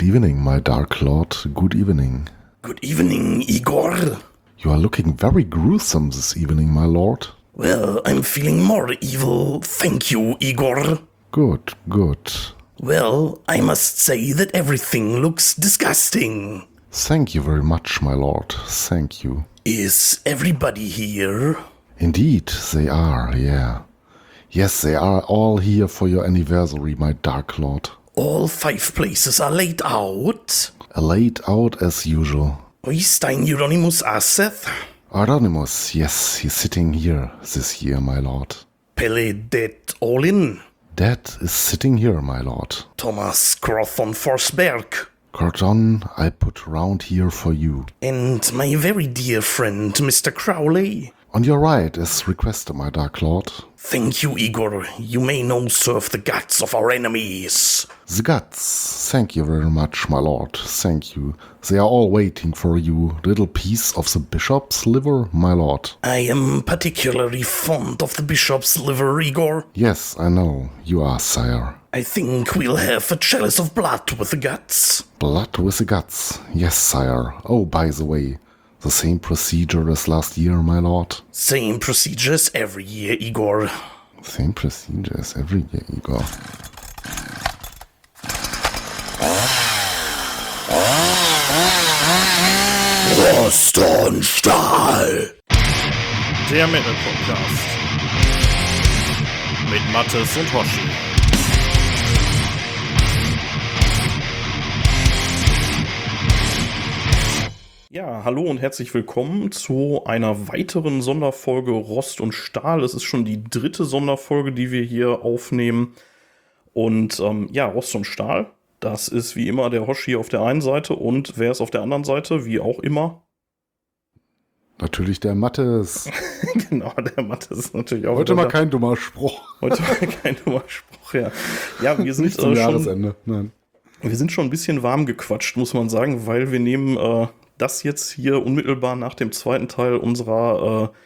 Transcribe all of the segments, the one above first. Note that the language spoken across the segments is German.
Good evening, my dark lord. Good evening. Good evening, Igor. You are looking very gruesome this evening, my lord. Well, I'm feeling more evil, thank you, Igor. Good, good. Well, I must say that everything looks disgusting. Thank you very much, my lord. Thank you. Is everybody here? Indeed, they are, yeah. Yes, they are all here for your anniversary, my dark lord. All five places are laid out. Laid out as usual. Oystein Euronymous Aseth, Aronimus, yes, he's sitting here this year, my lord. Pele Det Olin, Dad is sitting here, my lord. Thomas Crothon Forsberg, Cordon, I put round here for you. and my very dear friend Mr. Crowley. On your right, as requested, my dark lord. Thank you, Igor. You may now serve the guts of our enemies. The guts. Thank you very much, my lord. Thank you. They are all waiting for you. Little piece of the bishop's liver, my lord. I am particularly fond of the bishop's liver, Igor. Yes, I know. You are, sire. I think we'll have a chalice of blood with the guts. Blood with the guts. Yes, sire. Oh, by the way, the same procedure as last year, my lord. Same procedure as every year, Igor. Same procedure as every year, Igor. Rost und Stahl. Der Metal Podcast. Mit Mattes und Hoshi. Ja, hallo und herzlich willkommen zu einer weiteren Sonderfolge Rost und Stahl. Es ist schon die dritte Sonderfolge, die wir hier aufnehmen. Und ähm, ja, Rost und Stahl, das ist wie immer der Hoshi auf der einen Seite und wer ist auf der anderen Seite, wie auch immer. Natürlich der Mattes. genau, der Mathe ist natürlich auch Heute mal da. kein dummer Spruch. Heute mal kein dummer Spruch, ja. Ja, wir sind, Nicht zum äh, schon, Jahresende. Nein. wir sind schon ein bisschen warm gequatscht, muss man sagen, weil wir nehmen äh, das jetzt hier unmittelbar nach dem zweiten Teil unserer äh,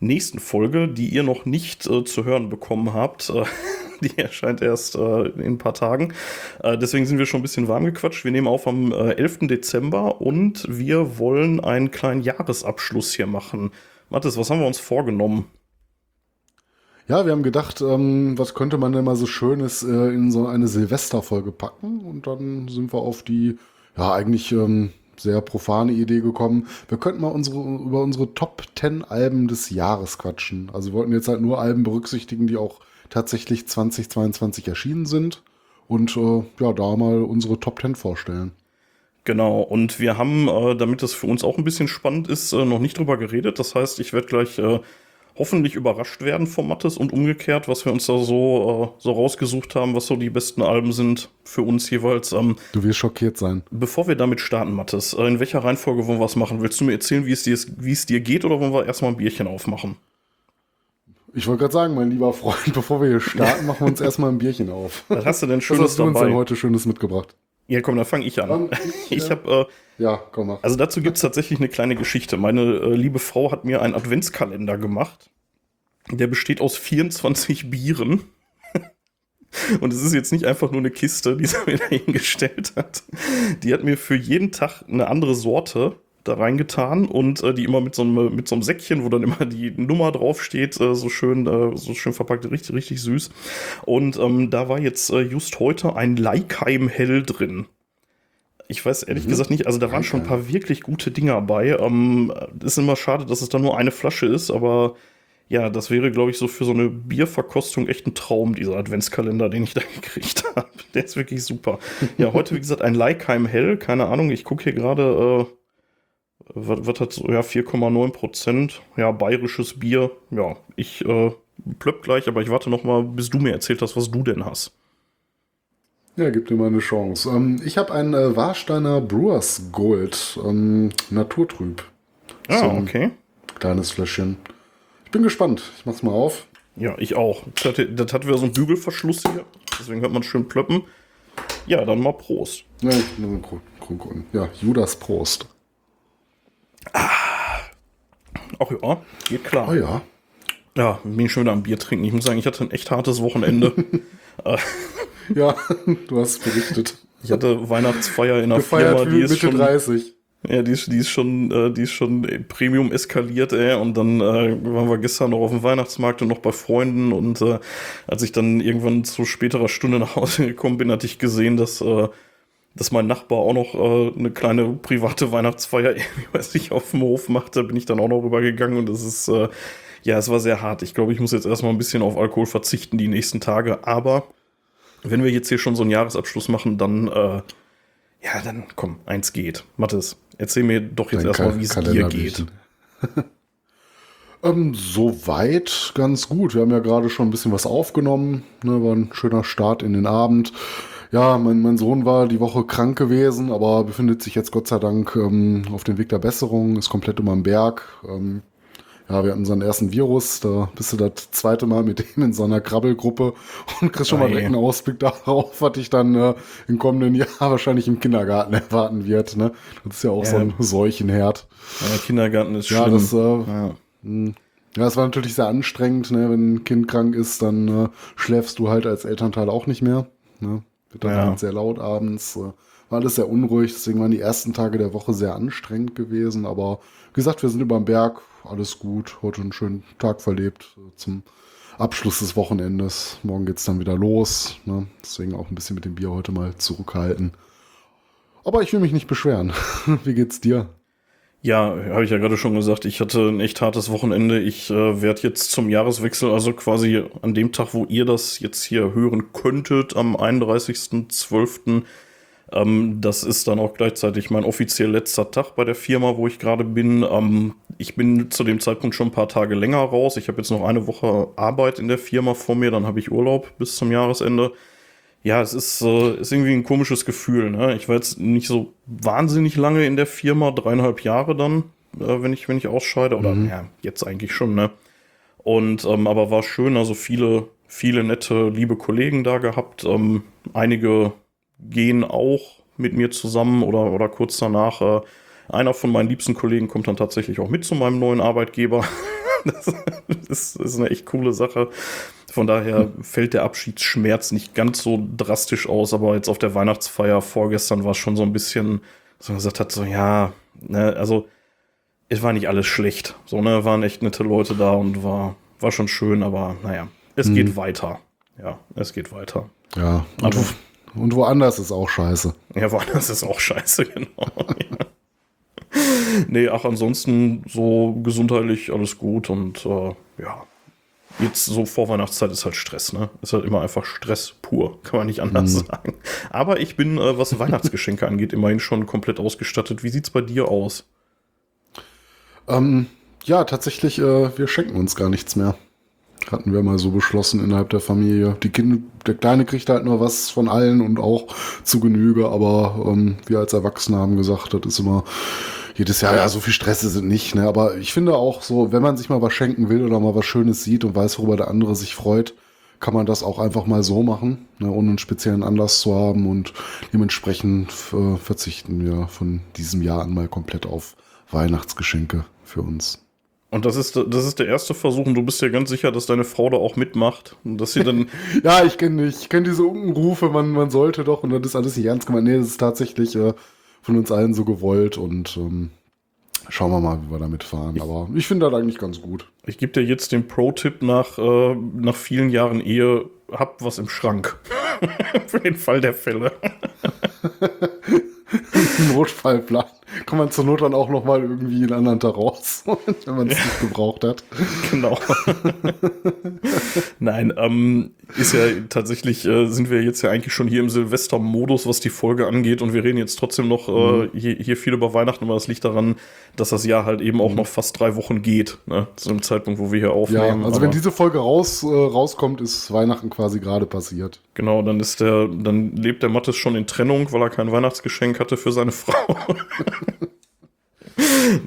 nächsten Folge, die ihr noch nicht äh, zu hören bekommen habt. Äh, die erscheint erst äh, in ein paar Tagen. Äh, deswegen sind wir schon ein bisschen warm gequatscht. Wir nehmen auf am äh, 11. Dezember und wir wollen einen kleinen Jahresabschluss hier machen. Mathis, was haben wir uns vorgenommen? Ja, wir haben gedacht, ähm, was könnte man denn mal so Schönes äh, in so eine Silvesterfolge packen? Und dann sind wir auf die, ja, eigentlich ähm, sehr profane Idee gekommen. Wir könnten mal unsere, über unsere Top 10 Alben des Jahres quatschen. Also wir wollten jetzt halt nur Alben berücksichtigen, die auch tatsächlich 2022 erschienen sind. Und äh, ja, da mal unsere Top 10 vorstellen. Genau, und wir haben, äh, damit das für uns auch ein bisschen spannend ist, äh, noch nicht drüber geredet. Das heißt, ich werde gleich äh, hoffentlich überrascht werden von Mattes und umgekehrt, was wir uns da so, äh, so rausgesucht haben, was so die besten Alben sind für uns jeweils. Ähm, Du wirst schockiert sein. bevor wir damit starten, Mattes, äh, in welcher Reihenfolge wollen wir es machen? Willst du mir erzählen, wie es dir, wie es dir geht, oder wollen wir erstmal ein Bierchen aufmachen? Ich wollte gerade sagen, mein lieber Freund, bevor wir hier starten, machen wir uns erstmal ein Bierchen auf. Was hast du denn Was Schönes hast du uns denn heute Schönes mitgebracht? Ja, komm, dann fange ich an. Dann ich, Ich äh, habe äh, Ja, komm mal. Also dazu gibt es tatsächlich eine kleine Geschichte. Meine äh, liebe Frau hat mir einen Adventskalender gemacht. Der besteht aus 24 Bieren. Und es ist jetzt nicht einfach nur eine Kiste, die sie mir da hingestellt hat. Die hat mir für jeden Tag eine andere Sorte da reingetan und äh, die immer mit so, einem, mit so einem Säckchen, wo dann immer die Nummer draufsteht, äh, so schön, äh, so schön verpackt, richtig, richtig süß. Und ähm, da war jetzt äh, just heute ein Leikheim Hell drin. Ich weiß ehrlich Mhm. gesagt nicht, also da waren schon ein paar wirklich gute Dinger bei. Ähm, ist immer schade, dass es da nur eine Flasche ist, aber ja, das wäre, glaube ich, so für so eine Bierverkostung echt ein Traum, dieser Adventskalender, den ich da gekriegt habe. Der ist wirklich super. Ja, heute, wie gesagt, ein Leikheim Hell, keine Ahnung, ich gucke hier gerade, äh, was, was hat so, ja, 4,9 Prozent, ja, bayerisches Bier. Ja, ich äh, plöpp gleich, aber ich warte noch mal, bis du mir erzählt hast, was du denn hast. Ja, gib dir mal eine Chance. Ähm, ich habe ein äh, Warsteiner Brewers Gold, ähm, naturtrüb. Ah, So. okay. Kleines Fläschchen. Ich bin gespannt. Ich mach's mal auf. Ja, ich auch. Das hat, das hat wieder so einen Bügelverschluss hier. Deswegen hört man schön plöppen. Ja, dann mal Prost. Ja, ja Judas Prost. Ach ja, geht klar. Oh ja. Ja, bin ich schon wieder am Bier trinken. Ich muss sagen, ich hatte ein echt hartes Wochenende. Ja, du hast berichtet. Ich hatte Weihnachtsfeier in einer Gefeiert Firma, die ist Mitte schon, 30. ja, die ist, die ist schon, äh, die ist schon Premium eskaliert, ey. Und dann äh, waren wir gestern noch auf dem Weihnachtsmarkt und noch bei Freunden. Und äh, als ich dann irgendwann zu späterer Stunde nach Hause gekommen bin, hatte ich gesehen, dass, äh, dass mein Nachbar auch noch äh, eine kleine private Weihnachtsfeier, irgendwie, weiß ich, auf dem Hof macht. Da bin ich dann auch noch rübergegangen und das ist, äh, ja, es war sehr hart. Ich glaube, ich muss jetzt erstmal ein bisschen auf Alkohol verzichten die nächsten Tage. Aber wenn wir jetzt hier schon so einen Jahresabschluss machen, dann, äh, ja, dann komm, eins geht. Mathis, erzähl mir doch jetzt erstmal, wie es dir geht. Ähm, soweit ganz gut. Wir haben ja gerade schon ein bisschen was aufgenommen. Ne, war ein schöner Start in den Abend. Ja, mein, mein Sohn war die Woche krank gewesen, aber befindet sich jetzt Gott sei Dank ähm, auf dem Weg der Besserung, ist komplett über den Berg. Ähm, ja, wir hatten unseren ersten Virus, da bist du das zweite Mal mit dem in so einer Krabbelgruppe und kriegst schon mal direkt einen Ausblick darauf, was dich dann äh, im kommenden Jahr wahrscheinlich im Kindergarten erwarten wird. Ne? Das ist ja auch so Ja. ein Seuchenherd. Ja, Kindergarten ist Ja, schlimm. das, äh, ja. ja, es war natürlich sehr anstrengend, ne? wenn ein Kind krank ist, dann äh, schläfst du halt als Elternteil auch nicht mehr. Ne? Wird dann Ja. halt sehr laut abends. Äh, war alles sehr unruhig, deswegen waren die ersten Tage der Woche sehr anstrengend gewesen. Aber wie gesagt, wir sind über den Berg, alles gut. Heute einen schönen Tag verlebt zum Abschluss des Wochenendes. Morgen geht's dann wieder los. Ne? Deswegen auch ein bisschen mit dem Bier heute mal zurückhalten. Aber ich will mich nicht beschweren. wie geht's dir? Ja, habe ich ja gerade schon gesagt, ich hatte ein echt hartes Wochenende. Ich äh, werde jetzt zum Jahreswechsel, also quasi an dem Tag, wo ihr das jetzt hier hören könntet, am 31.12., ähm, das ist dann auch gleichzeitig mein offiziell letzter Tag bei der Firma, wo ich gerade bin. Ähm, ich bin zu dem Zeitpunkt schon ein paar Tage länger raus. Ich habe jetzt noch eine Woche Arbeit in der Firma vor mir, dann habe ich Urlaub bis zum Jahresende. Ja, es ist, äh, ist irgendwie ein komisches Gefühl. Ne? Ich war jetzt nicht so wahnsinnig lange in der Firma, dreieinhalb Jahre dann, äh, wenn ich wenn ich ausscheide oder ja jetzt eigentlich schon. Ne? Und ähm, aber war schön, also viele viele nette liebe Kollegen da gehabt. Ähm, einige gehen auch mit mir zusammen oder oder kurz danach. Äh, einer von meinen liebsten Kollegen kommt dann tatsächlich auch mit zu meinem neuen Arbeitgeber. das ist, ist eine echt coole Sache. Von daher fällt der Abschiedsschmerz nicht ganz so drastisch aus, aber jetzt auf der Weihnachtsfeier vorgestern war es schon so ein bisschen, dass man gesagt hat, so ja, ne, also es war nicht alles schlecht. So, ne, waren echt nette Leute da und war, war schon schön, aber naja, es geht weiter. Ja, es geht weiter. Ja, und, Aber- wo, und woanders ist auch scheiße. Ja, woanders ist auch scheiße, genau. ja. Nee, ach, ansonsten so gesundheitlich alles gut und äh, ja. Jetzt so vor Weihnachtszeit ist halt Stress, ne? Ist halt immer einfach Stress pur, kann man nicht anders sagen. Aber ich bin, äh, was Weihnachtsgeschenke angeht, immerhin schon komplett ausgestattet. Wie sieht's bei dir aus? Ähm, ja, tatsächlich, äh, wir schenken uns gar nichts mehr. Hatten wir mal so beschlossen innerhalb der Familie. Die kind, der Kleine kriegt halt nur was von allen und auch zu Genüge, aber ähm, wir als Erwachsene haben gesagt, das ist immer jedes Jahr, ja, so viel Stress sind nicht, ne? Aber ich finde auch so, wenn man sich mal was schenken will oder mal was Schönes sieht und weiß, worüber der andere sich freut, kann man das auch einfach mal so machen, ne, ohne einen speziellen Anlass zu haben und dementsprechend äh, verzichten wir von diesem Jahr an mal komplett auf Weihnachtsgeschenke für uns. Und das ist, das ist der erste Versuch und du bist ja ganz sicher, dass deine Frau da auch mitmacht und dass sie dann Ja, ich kenne ich kenn diese Unkenrufe, man, man sollte doch und das ist alles nicht ernst gemeint. Nee, das ist tatsächlich äh, von uns allen so gewollt und ähm, schauen wir mal, wie wir damit fahren. Aber ich finde das eigentlich ganz gut. Ich gebe dir jetzt den Pro-Tipp nach, äh, nach vielen Jahren Ehe, hab was im Schrank. Für den Fall der Fälle. Notfallplan. Kann man zur Not dann auch noch mal irgendwie einen anderen Tag raus, wenn man es nicht gebraucht hat. genau. Nein, ähm, ist ja tatsächlich, äh, sind wir jetzt ja eigentlich schon hier im Silvester-Modus, was die Folge angeht und wir reden jetzt trotzdem noch äh, hier, hier viel über Weihnachten, aber das liegt daran, dass das Jahr halt eben auch noch fast drei Wochen geht, ne? zu dem Zeitpunkt, wo wir hier Ja, aufnehmen. also aber- wenn diese Folge raus, äh, rauskommt, ist Weihnachten quasi gerade passiert. Genau, dann ist der, dann lebt der Mattes schon in Trennung, weil er kein Weihnachtsgeschenk hatte für seine Frau.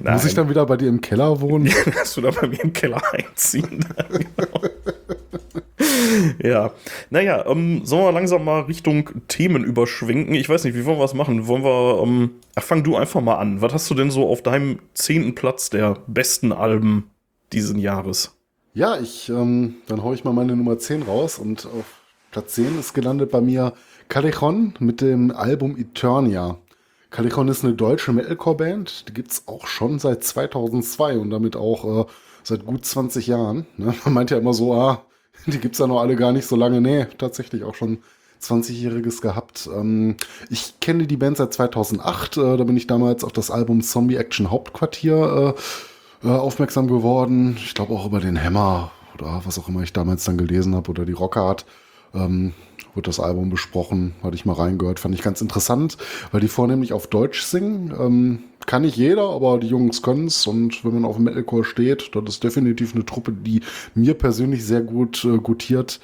Nein, Muss ich dann wieder bei dir im Keller wohnen? dass du da bei mir im Keller einziehen. genau. ja, naja, ähm, sollen wir langsam mal Richtung Themen überschwenken? Ich weiß nicht, wie wollen wir es machen? Wollen wir, ähm, ach, fang du einfach mal an. Was hast du denn so auf deinem zehnten Platz der besten Alben diesen Jahres? Ja, ich, ähm, dann hau ich mal meine Nummer 10 raus und auf Platz 10 ist gelandet bei mir Callejon mit dem Album Eternia. Callejon ist eine deutsche Metalcore-Band, die gibt's auch schon seit 2002 und damit auch äh, seit gut 20 Jahren. Ne? Man meint ja immer so, ah, die gibt's ja noch alle gar nicht so lange. Nee, tatsächlich auch schon 20-Jähriges gehabt. Ähm, ich kenne die Band seit 2008, äh, da bin ich damals auf das Album Zombie Action Hauptquartier äh, äh, aufmerksam geworden. Ich glaube auch über den Hammer oder was auch immer ich damals dann gelesen habe oder die Rockart. Ähm, wird das Album besprochen, hatte ich mal reingehört, fand ich ganz interessant, weil die vornehmlich auf Deutsch singen. Ähm, kann nicht jeder, aber die Jungs können es und wenn man auf Metalcore steht, das ist definitiv eine Truppe, die mir persönlich sehr gut äh, gutiert.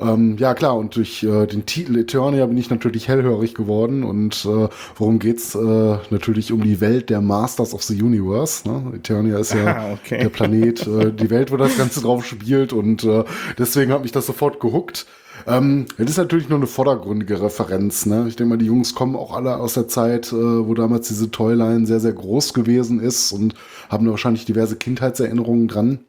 Ähm, ja klar, und durch äh, den Titel Eternia bin ich natürlich hellhörig geworden und äh, worum geht's? Äh, natürlich um die Welt der Masters of the Universe. Ne? Eternia ist ja Ah, okay. der Planet, äh, die Welt, wo das Ganze drauf spielt und äh, deswegen hat mich das sofort gehuckt. Ähm, das ist natürlich nur eine vordergründige Referenz. Ne? Ich denke mal, die Jungs kommen auch alle aus der Zeit, äh, wo damals diese Toyline sehr, sehr groß gewesen ist und haben da wahrscheinlich diverse Kindheitserinnerungen dran.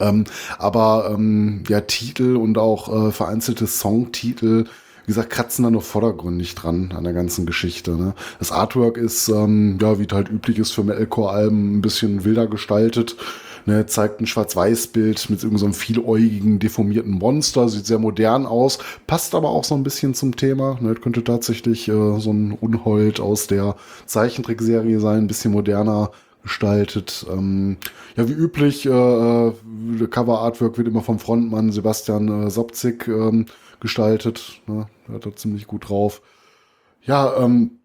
Ähm, aber ähm, ja, Titel und auch äh, vereinzelte Songtitel, wie gesagt, kratzen da nur vordergründig dran an der ganzen Geschichte. Ne? Das Artwork ist, ähm, ja, wie es halt üblich ist für Metalcore-Alben, ein bisschen wilder gestaltet. Ne, zeigt ein Schwarz-Weiß-Bild mit irgendeinem so vieläugigen, deformierten Monster, sieht sehr modern aus, passt aber auch so ein bisschen zum Thema. Ne, könnte tatsächlich äh, so ein Unhold aus der Zeichentrickserie sein, ein bisschen moderner gestaltet. Ähm, ja, wie üblich, äh, äh, Cover Artwork wird immer vom Frontmann Sebastian äh, Sobzig ähm, gestaltet. Ne? Der hat da ziemlich gut drauf. Ja, ähm,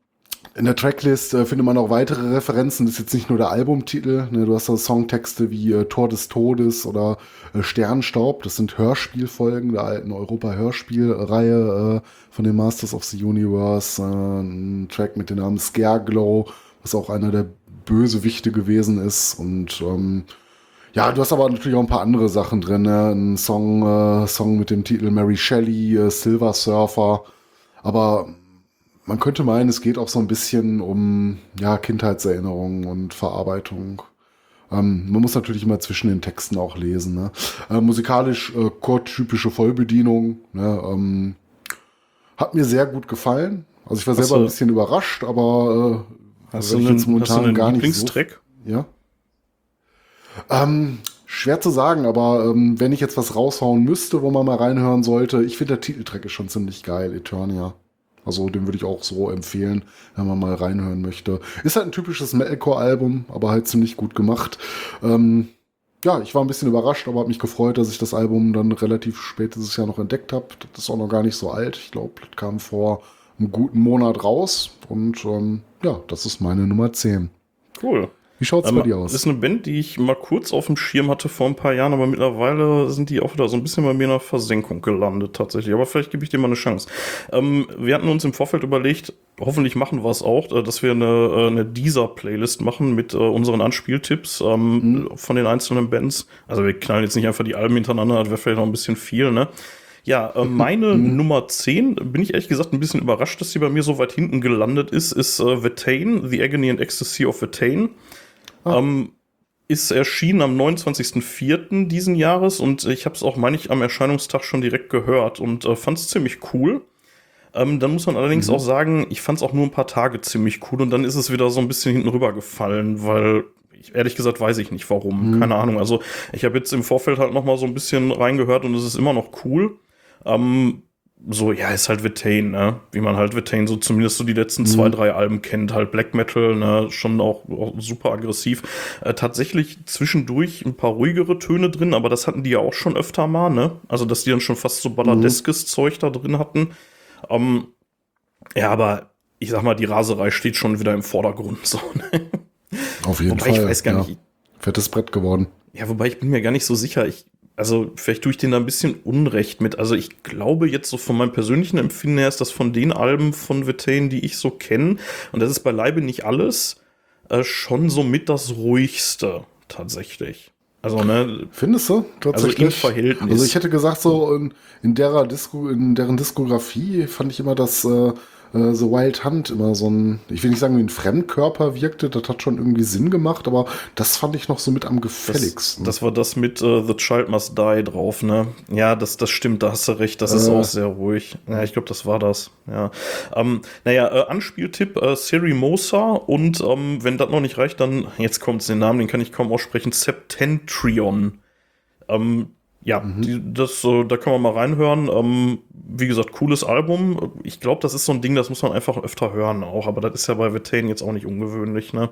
in der Tracklist äh, findet man auch weitere Referenzen. Das ist jetzt nicht nur der Albumtitel. Ne? Du hast da Songtexte wie äh, Tor des Todes oder äh, Sternstaub. Das sind Hörspielfolgen der alten Europa-Hörspielreihe äh, von den Masters of the Universe. Äh, ein Track mit dem Namen Scareglow, was auch einer der Bösewichte gewesen ist. Und ähm, ja, du hast aber natürlich auch ein paar andere Sachen drin. Ne? Ein Song, äh, Song mit dem Titel Mary Shelley, äh, Silver Surfer. Aber man könnte meinen, es geht auch so ein bisschen um ja, Kindheitserinnerungen und Verarbeitung. Ähm, man muss natürlich immer zwischen den Texten auch lesen. Ne? Äh, musikalisch äh, chortypische Vollbedienung. Ne? Ähm, hat mir sehr gut gefallen. Also ich war Hast selber ein du- bisschen überrascht, aber äh, Hast du einen, jetzt momentan hast du einen gar nicht so Lieblingstrack? ja. Ähm, schwer zu sagen, aber ähm, wenn ich jetzt was raushauen müsste, wo man mal reinhören sollte, ich finde der Titeltrack ist schon ziemlich geil, Eternia. Also den würde ich auch so empfehlen, wenn man mal reinhören möchte. Ist halt ein typisches Metalcore-Album, aber halt ziemlich gut gemacht. Ähm, ja, ich war ein bisschen überrascht, aber habe mich gefreut, dass ich das Album dann relativ spät dieses Jahr noch entdeckt habe. Das ist auch noch gar nicht so alt. Ich glaube, das kam vor einem guten Monat raus. Und ähm, ja, das ist meine Nummer 10. Cool. Wie schaut's Ähm, bei dir aus? ist eine Band, die ich mal kurz auf dem Schirm hatte vor ein paar Jahren, aber mittlerweile sind die auch wieder so ein bisschen bei mir in der Versenkung gelandet tatsächlich. Aber vielleicht gebe ich dir mal eine Chance. Ähm, wir hatten uns im Vorfeld überlegt, hoffentlich machen wir es auch, äh, dass wir eine, äh, eine Deezer-Playlist machen mit äh, unseren Anspieltipps ähm, von den einzelnen Bands. Also wir knallen jetzt nicht einfach die Alben hintereinander, das wäre vielleicht noch ein bisschen viel, ne? Ja, äh, meine Nummer 10, bin ich ehrlich gesagt ein bisschen überrascht, dass sie bei mir so weit hinten gelandet ist, ist äh, Vetane, The Agony and Ecstasy of Vetane. Ähm, ist erschienen am 29.04. diesen Jahres und ich habe es auch, meine ich, am Erscheinungstag schon direkt gehört und äh, fand es ziemlich cool. Ähm, dann muss man allerdings auch sagen, ich fand es auch nur ein paar Tage ziemlich cool und dann ist es wieder so ein bisschen hinten rübergefallen, weil ich, ehrlich gesagt weiß ich nicht warum. Keine Ahnung. Also ich habe jetzt im Vorfeld halt noch mal so ein bisschen reingehört und es ist immer noch cool. Ähm, so, ja, ist halt Vetane, ne? Wie man halt Vetane so zumindest so die letzten zwei, drei Alben kennt. Halt Black Metal, ne? Schon auch, auch super aggressiv. Äh, tatsächlich zwischendurch ein paar ruhigere Töne drin, aber das hatten die ja auch schon öfter mal, ne? Also, dass die dann schon fast so balladeskes Zeug da drin hatten. Ähm, ja, aber ich sag mal, die Raserei steht schon wieder im Vordergrund. So, ne? Auf jeden Wobei Fall. ich weiß gar ja. nicht, Fettes Brett geworden. ja, wobei ich bin mir gar nicht so sicher. Ich, also vielleicht tue ich denen da ein bisschen Unrecht mit. Also ich glaube jetzt so von meinem persönlichen Empfinden her ist das von den Alben von Vetane, die ich so kenne, und das ist beileibe nicht alles, äh, schon so mit das ruhigste tatsächlich. Also ne, Findest du? Tatsächlich. im Verhältnis. Also ich hätte gesagt, so in, in, derer Disco, in deren Diskografie fand ich immer das äh, äh, The Wild Hunt immer so ein, ich will nicht sagen, wie ein Fremdkörper wirkte, das hat schon irgendwie Sinn gemacht, aber das fand ich noch so mit am Das, gefälligsten. das war das mit äh, The Child Must Die drauf, ne? Ja, das, das stimmt, da hast du recht, das ist Äh. auch sehr ruhig. Ja, ich glaube, das war das. Ja. Ähm, naja, äh, Anspieltipp, äh, Serimosa und ähm, wenn das noch nicht reicht, dann, jetzt kommt den Namen, den kann ich kaum aussprechen, Septentrion. Ähm, ja, die, das, äh, da kann man mal reinhören. Ähm, wie gesagt, cooles Album. Ich glaube, das ist so ein Ding, das muss man einfach öfter hören auch. Aber das ist ja bei Vetain jetzt auch nicht ungewöhnlich, ne?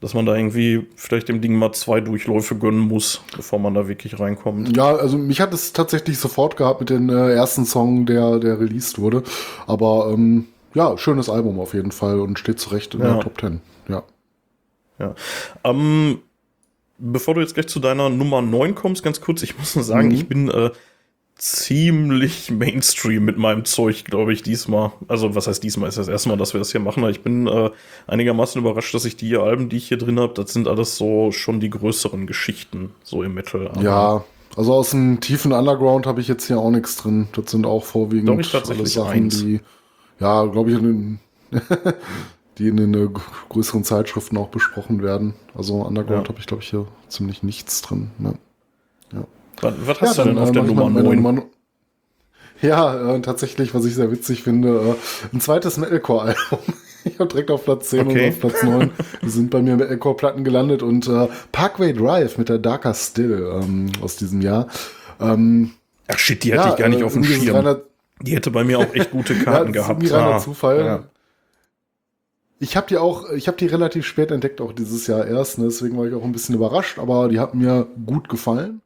Dass man da irgendwie vielleicht dem Ding mal zwei Durchläufe gönnen muss, bevor man da wirklich reinkommt. Ja, also mich hat es tatsächlich sofort gehabt mit dem äh, ersten Song, der, der released wurde. Aber ähm, ja, schönes Album auf jeden Fall und steht zurecht in Ja. der Top 10. Ja. Ja. Ähm, bevor du jetzt gleich zu deiner Nummer 9 kommst, ganz kurz, ich muss nur sagen, Mhm. ich bin äh, ziemlich Mainstream mit meinem Zeug, glaube ich, diesmal. Also, was heißt diesmal? Ist das erste Mal, dass wir das hier machen. Ich bin äh, einigermaßen überrascht, dass ich die Alben, die ich hier drin habe, das sind alles so schon die größeren Geschichten, so im Metal. Aber Ja, also aus dem tiefen Underground habe ich jetzt hier auch nichts drin. Das sind auch vorwiegend Doch, ich tatsächlich alles eins. die, ja, glaube ich, in den, die in den äh, größeren Zeitschriften auch besprochen werden. Also Underground Ja. habe ich, glaube ich, hier ziemlich nichts drin. Ne? Was, was hast du denn auf äh, der Nummer mal meine 9? Nummer no- Ja, äh, tatsächlich, was ich sehr witzig finde, äh, ein zweites Metalcore-Album. Ich habe direkt auf Platz 10 Okay. und auf Platz 9. Die sind bei mir Metalcore-Platten gelandet und äh, Parkway Drive mit der Darker Still ähm, aus diesem Jahr. Ähm, Ach shit, die hatte ich gar nicht äh, auf dem es Schirm. Die hätte bei mir auch echt gute ja, Karten ist gehabt. reiner Ah, Zufall. Ja. Ich habe die auch, ich habe die relativ spät entdeckt, auch dieses Jahr erst. Ne? Deswegen war ich auch ein bisschen überrascht, aber die hat mir gut gefallen.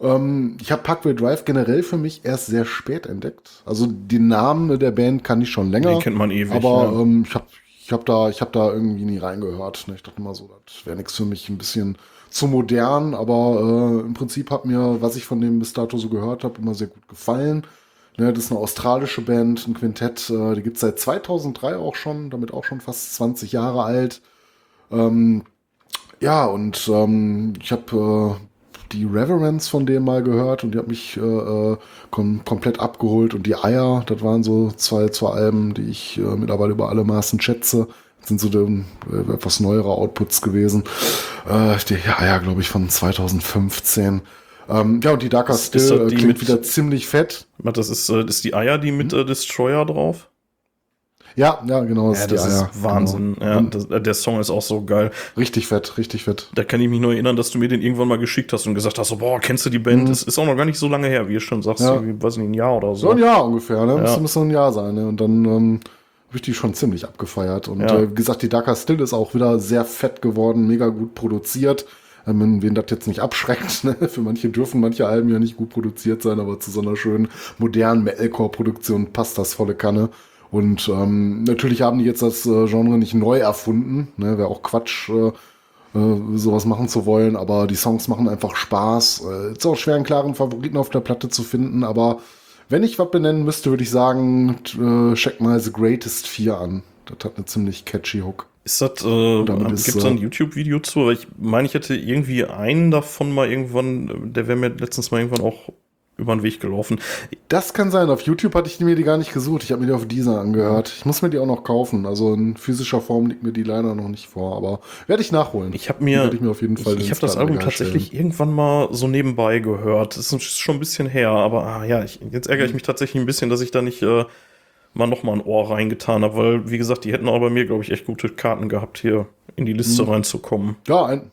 Ähm, ich habe Parkway Drive generell für mich erst sehr spät entdeckt. Also den Namen der Band kann ich schon länger. Den kennt man ewig. aber ja. ähm, ich habe ich hab da, ich hab da irgendwie nie reingehört. Ne? Ich dachte immer so, das wäre nichts für mich, ein bisschen zu modern. Aber äh, im Prinzip hat mir, was ich von dem bis dato so gehört habe, immer sehr gut gefallen. Ne, das ist eine australische Band, ein Quintett, äh, die gibt's seit 2003 auch schon, damit auch schon fast 20 Jahre alt. Ähm, ja, und ähm, ich habe äh, die Reverence von dem mal gehört und die hat mich äh, äh, kom komplett abgeholt. Und die Eier, das waren so zwei, zwei Alben, die ich äh, mittlerweile über alle Maßen schätze. Das sind so die, äh, etwas neuere Outputs gewesen. Äh, die Eier, glaube ich, von 2015. Ähm, ja, und die Darker Ist- ist Still das äh, die klingt mit- wieder ziemlich fett. Warte, Das ist, äh, das ist die Eier, die mit äh, Destroyer drauf? Ja, ja, genau. Ja, die das ist Wahnsinn. Genau. Ja, das, äh, der Song ist auch so geil. richtig fett, richtig fett. Da kann ich mich nur erinnern, dass du mir den irgendwann mal geschickt hast und gesagt hast, so, boah, kennst du die Band? Das ist auch noch gar nicht so lange her, wie ihr schon sagst, Mhm. Ja. irgendwie, weiß nicht, ein Jahr oder so. So ein Jahr ungefähr, ne? Ja. Müsste, müsste ein Jahr sein, ne? Und dann ähm, habe ich die schon ziemlich abgefeiert. Und Ja. äh, wie gesagt, die Darker Still ist auch wieder sehr fett geworden, mega gut produziert. Ähm, wen das jetzt nicht abschreckt, ne? Für manche dürfen manche Alben ja nicht gut produziert sein, aber zu so einer schönen modernen Metalcore-Produktion passt das volle Kanne. Und ähm, natürlich haben die jetzt das äh, Genre nicht neu erfunden, ne? Wäre auch Quatsch. Äh, äh, sowas machen zu wollen, aber die Songs machen einfach Spaß. Äh, ist auch schwer, einen klaren Favoriten auf der Platte zu finden, aber wenn ich was benennen müsste, würde ich sagen, äh, check mal The Greatest 4 an. Das hat eine ziemlich catchy Hook. Ist das, äh, damit gibt es da ein äh, YouTube-Video zu? Weil ich meine, ich hätte irgendwie einen davon mal irgendwann, der wäre mir letztens mal irgendwann auch über den Weg gelaufen. Das kann sein. Auf YouTube hatte ich mir die gar nicht gesucht. Ich habe mir die auf dieser angehört. Ich muss mir die auch noch kaufen. Also in physischer Form liegt mir die leider noch nicht vor, aber werde ich nachholen. Ich habe mir, ich mir auf jeden Fall ich, ich habe das Album tatsächlich stellen. irgendwann mal so nebenbei gehört. Das ist schon ein bisschen her, aber ah, ja, ich, jetzt ärgere ich mich tatsächlich ein bisschen, dass ich da nicht äh, mal noch mal ein Ohr reingetan habe, weil, wie gesagt, die hätten auch bei mir, glaube ich, echt gute Karten gehabt, hier in die Liste Mhm. reinzukommen. Ja, ein,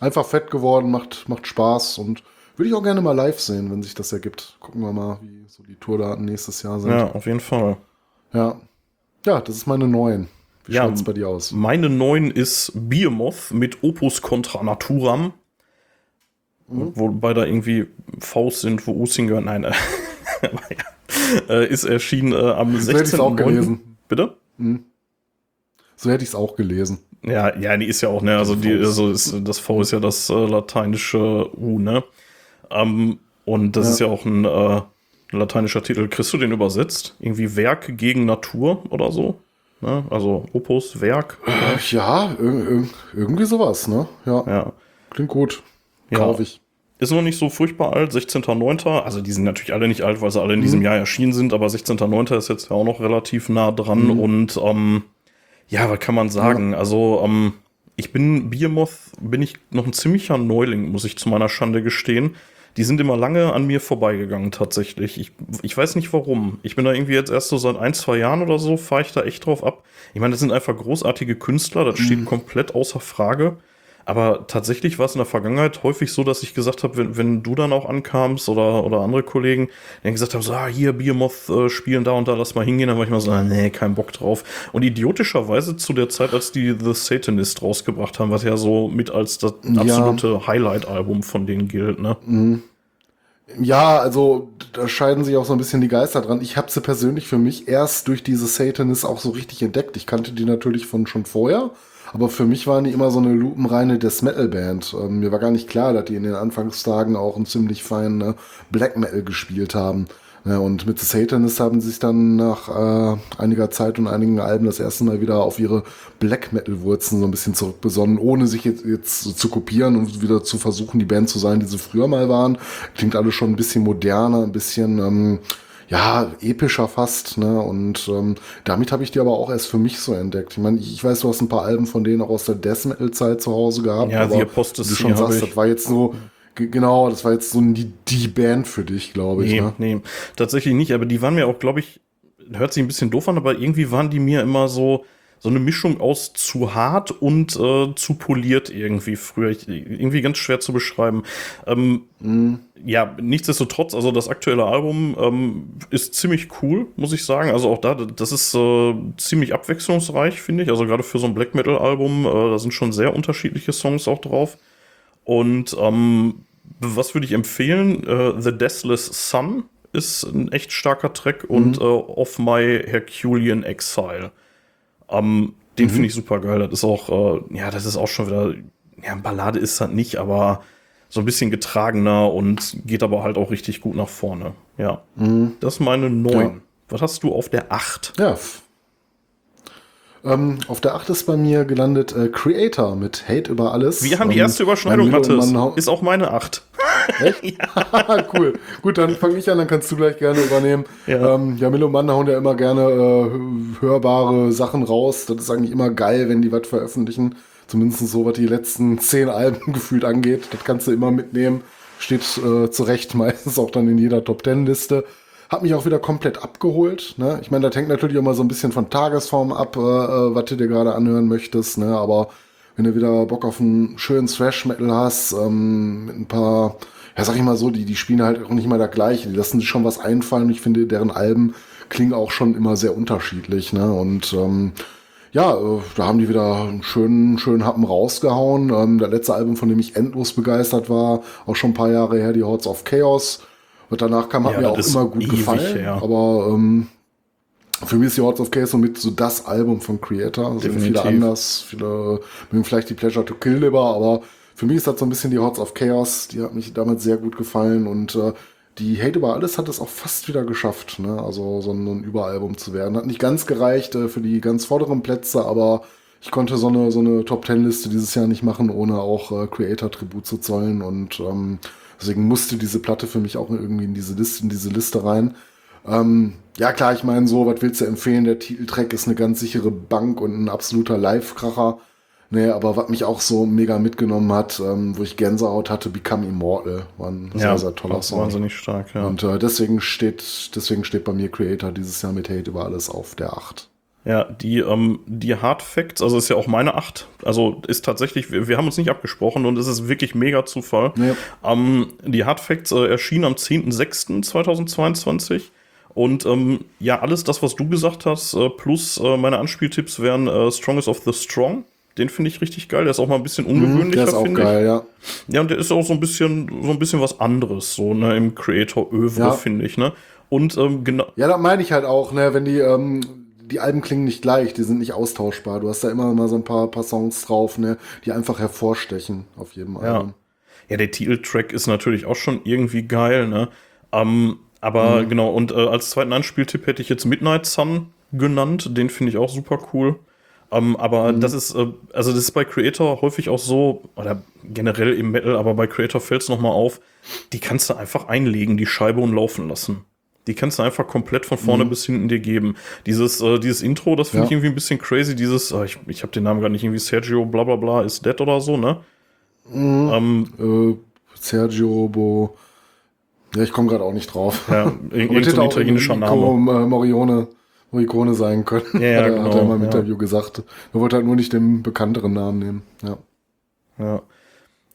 einfach fett geworden, macht, macht Spaß und würde ich auch gerne mal live sehen, wenn sich das ergibt. Gucken wir mal, wie so die Tourdaten nächstes Jahr sind. Ja, auf jeden Fall. Ja, ja das ist meine neuen. Wie Ja, schaut's bei dir aus? Meine neun ist Behemoth mit Opus Contra Naturam. Mhm. Wobei da irgendwie Faust sind, wo Usin gehört. Nein, äh, aber ja. äh, ist erschienen äh, am So hätte ich's auch 16.09. gelesen. Bitte? So hätte ich es auch gelesen. Ja, ja, die ist ja auch, ne, also die, also ist, das V ist ja das äh, lateinische U, ne? Ähm, und das Ja. ist ja auch ein äh, lateinischer Titel. Kriegst du den übersetzt? Irgendwie Werk gegen Natur oder so? Ne? Also Opus, Werk. Ja, ir ir irgendwie sowas, ne? Ja, Ja. klingt gut. Ja. Kauf ich. Ist noch nicht so furchtbar alt, 16.09. Also die sind natürlich alle nicht alt, weil sie alle in diesem Jahr erschienen sind, aber 16.09. ist jetzt ja auch noch relativ nah dran und ähm, ja, was kann man sagen? Also ähm, ich bin Behemoth, bin ich noch ein ziemlicher Neuling, muss ich zu meiner Schande gestehen. Die sind immer lange an mir vorbeigegangen tatsächlich. Ich, ich weiß nicht warum. Ich bin da irgendwie jetzt erst so seit ein, zwei Jahren oder so, fahre ich da echt drauf ab. Ich meine, das sind einfach großartige Künstler, das steht komplett außer Frage. Aber tatsächlich war es in der Vergangenheit häufig so, dass ich gesagt habe, wenn, wenn du dann auch ankamst oder, oder andere Kollegen, dann gesagt haben, so, ah, hier Behemoth äh, spielen da und da, lass mal hingehen, dann war ich mal so, ah, nee, kein Bock drauf. Und idiotischerweise zu der Zeit, als die The Satanist rausgebracht haben, was ja so mit als das Ja. absolute Highlight-Album von denen gilt, ne? Ja, also da scheiden sich auch so ein bisschen die Geister dran. Ich habe sie persönlich für mich erst durch diese Satanist auch so richtig entdeckt. Ich kannte die natürlich von schon vorher, aber für mich waren die immer so eine lupenreine Death Metal Band. Ähm, mir war gar nicht klar, dass die in den Anfangstagen auch einen ziemlich feinen äh, Black Metal gespielt haben. Ja, und mit The Satanist haben sie sich dann nach äh, einiger Zeit und einigen Alben das erste Mal wieder auf ihre Black Metal Wurzeln so ein bisschen zurückbesonnen, ohne sich jetzt, jetzt zu kopieren und wieder zu versuchen, die Band zu sein, die sie früher mal waren. Klingt alles schon ein bisschen moderner, ein bisschen ähm, ja epischer fast. Ne? Und ähm, damit habe ich die aber auch erst für mich so entdeckt. Ich meine, ich, weiß, du hast ein paar Alben von denen auch aus der Death Metal Zeit zu Hause gehabt. Ja, The Apostasy wie du schon sagst, das war jetzt so ge- Genau, das war jetzt so die, die Band für dich, glaube ich. Nee, Ne? nee, tatsächlich nicht, aber die waren mir auch, glaube ich, hört sich ein bisschen doof an, aber irgendwie waren die mir immer so, so eine Mischung aus zu hart und äh, zu poliert irgendwie früher. Ich, irgendwie ganz schwer zu beschreiben. Ähm, Ja, nichtsdestotrotz, also das aktuelle Album ähm, ist ziemlich cool, muss ich sagen. Also auch da, das ist äh, ziemlich abwechslungsreich, finde ich. Also gerade für so ein Black Metal-Album, äh, da sind schon sehr unterschiedliche Songs auch drauf. Und ähm, was würde ich empfehlen? Äh, The Deathless Sun ist ein echt starker Track und äh, Of My Herculean Exile. Ähm, den finde ich super geil. Das ist auch, äh, ja, das ist auch schon wieder, ja, Ballade ist das nicht, aber so ein bisschen getragener und geht aber halt auch richtig gut nach vorne. Ja. Das ist meine 9. Ja. Was hast du auf der 8? Ja. Ähm, auf der 8 ist bei mir gelandet äh, Creator mit Hate über alles. Wir haben die Ähm, erste Überschneidung. Mannhau- Ist auch meine 8. cool. Gut, dann fange ich an, dann kannst du gleich gerne übernehmen. Ja. Ähm, ja, Milo und Mann hauen ja immer gerne äh, hörbare Sachen raus. Das ist eigentlich immer geil, wenn die was veröffentlichen. Zumindest so, was die letzten zehn Alben gefühlt angeht. Das kannst du immer mitnehmen. Steht äh, zu Recht meistens auch dann in jeder Top-Ten-Liste. Hat mich auch wieder komplett abgeholt. Ne? Ich meine, das hängt natürlich immer so ein bisschen von Tagesform ab, äh, äh, was du dir gerade anhören möchtest. Ne? Aber wenn du wieder Bock auf einen schönen Thrash-Metal hast, ähm, mit ein paar, ja sag ich mal so, die, die spielen halt auch nicht mal das gleiche. Die lassen sich schon was einfallen. Ich finde, deren Alben klingen auch schon immer sehr unterschiedlich. Ne? Und ähm, ja, äh, da haben die wieder einen schönen, schönen Happen rausgehauen. Ähm, der letzte Album, von dem ich endlos begeistert war, auch schon ein paar Jahre her, die Hordes of Chaos. Und danach kam, hat Ja, mir auch immer gut ewig gefallen. her. Aber ähm, für mich ist die Hordes of Chaos somit so das Album von Creator. Also viele anders, viele mögen vielleicht die Pleasure to Kill lieber, aber für mich ist das so ein bisschen die Hordes of Chaos. Die hat mich damals sehr gut gefallen und äh, die Hate über alles hat es auch fast wieder geschafft, ne? Also so ein, so ein Überalbum zu werden. Hat nicht ganz gereicht äh, für die ganz vorderen Plätze, aber ich konnte so eine, so eine Top Ten Liste dieses Jahr nicht machen, ohne auch äh, Creator Tribut zu zollen und ähm, deswegen musste diese Platte für mich auch irgendwie in diese Liste, in diese Liste rein. Ähm, ja klar, ich meine so, was willst du empfehlen? Der Titeltrack ist eine ganz sichere Bank und ein absoluter Live-Kracher. Nee, aber was mich auch so mega mitgenommen hat, ähm, wo ich Gänsehaut hatte, Become Immortal. War ein sehr, sehr toller Song. Wahnsinnig stark, ja. Und äh, deswegen steht, deswegen steht bei mir Creator dieses Jahr mit Hate über alles auf der 8. Ja, die, ähm, die Hard Facts, also ist ja auch meine 8. Also ist tatsächlich, wir, wir haben uns nicht abgesprochen und es ist wirklich mega Zufall. Nee. Ähm, die Hard Facts äh, erschienen am 10.06.2022. Und ähm, ja, alles das, was du gesagt hast, äh, plus äh, meine Anspieltipps wären äh, Strongest of the Strong. Den finde ich richtig geil. Der ist auch mal ein bisschen ungewöhnlicher, Mhm, Der ist auch finde geil, ja. ich. Ja, und der ist auch so ein bisschen, so ein bisschen was anderes, so, ne, im Creator-Övre, Ja. finde ich, ne. Und ähm, genau, Ja, da meine ich halt auch, ne, wenn die, ähm, die Alben klingen nicht gleich, die sind nicht austauschbar. Du hast da immer mal so ein paar, paar Songs drauf, ne, die einfach hervorstechen auf jedem Ja. Album. Ja, der Titeltrack ist natürlich auch schon irgendwie geil, ne? Ähm, aber genau, und äh, als zweiten Anspieltipp hätte ich jetzt Midnight Sun genannt. Den finde ich auch super cool. Ähm, aber das ist, äh, also das ist bei Creator häufig auch so, oder generell im Metal, aber bei Creator fällt es nochmal auf, die kannst du einfach einlegen, die Scheibe und laufen lassen. Die kannst du einfach komplett von vorne bis hinten dir geben. Dieses, äh, dieses Intro, das finde Ja. ich irgendwie ein bisschen crazy. Dieses, äh, ich, ich habe den Namen gar nicht, irgendwie Sergio bla bla bla ist dead oder so, ne? Ähm, Äh, Sergio Bo. Ja, ich komme gerade auch nicht drauf. ja, irgendein auch italienischer Name. Morione, Morricone sein können. Ja, ja, hat, er, hat genau, er mal im ja. Interview gesagt. Er wollte halt nur nicht den bekannteren Namen nehmen. Ja. Ja.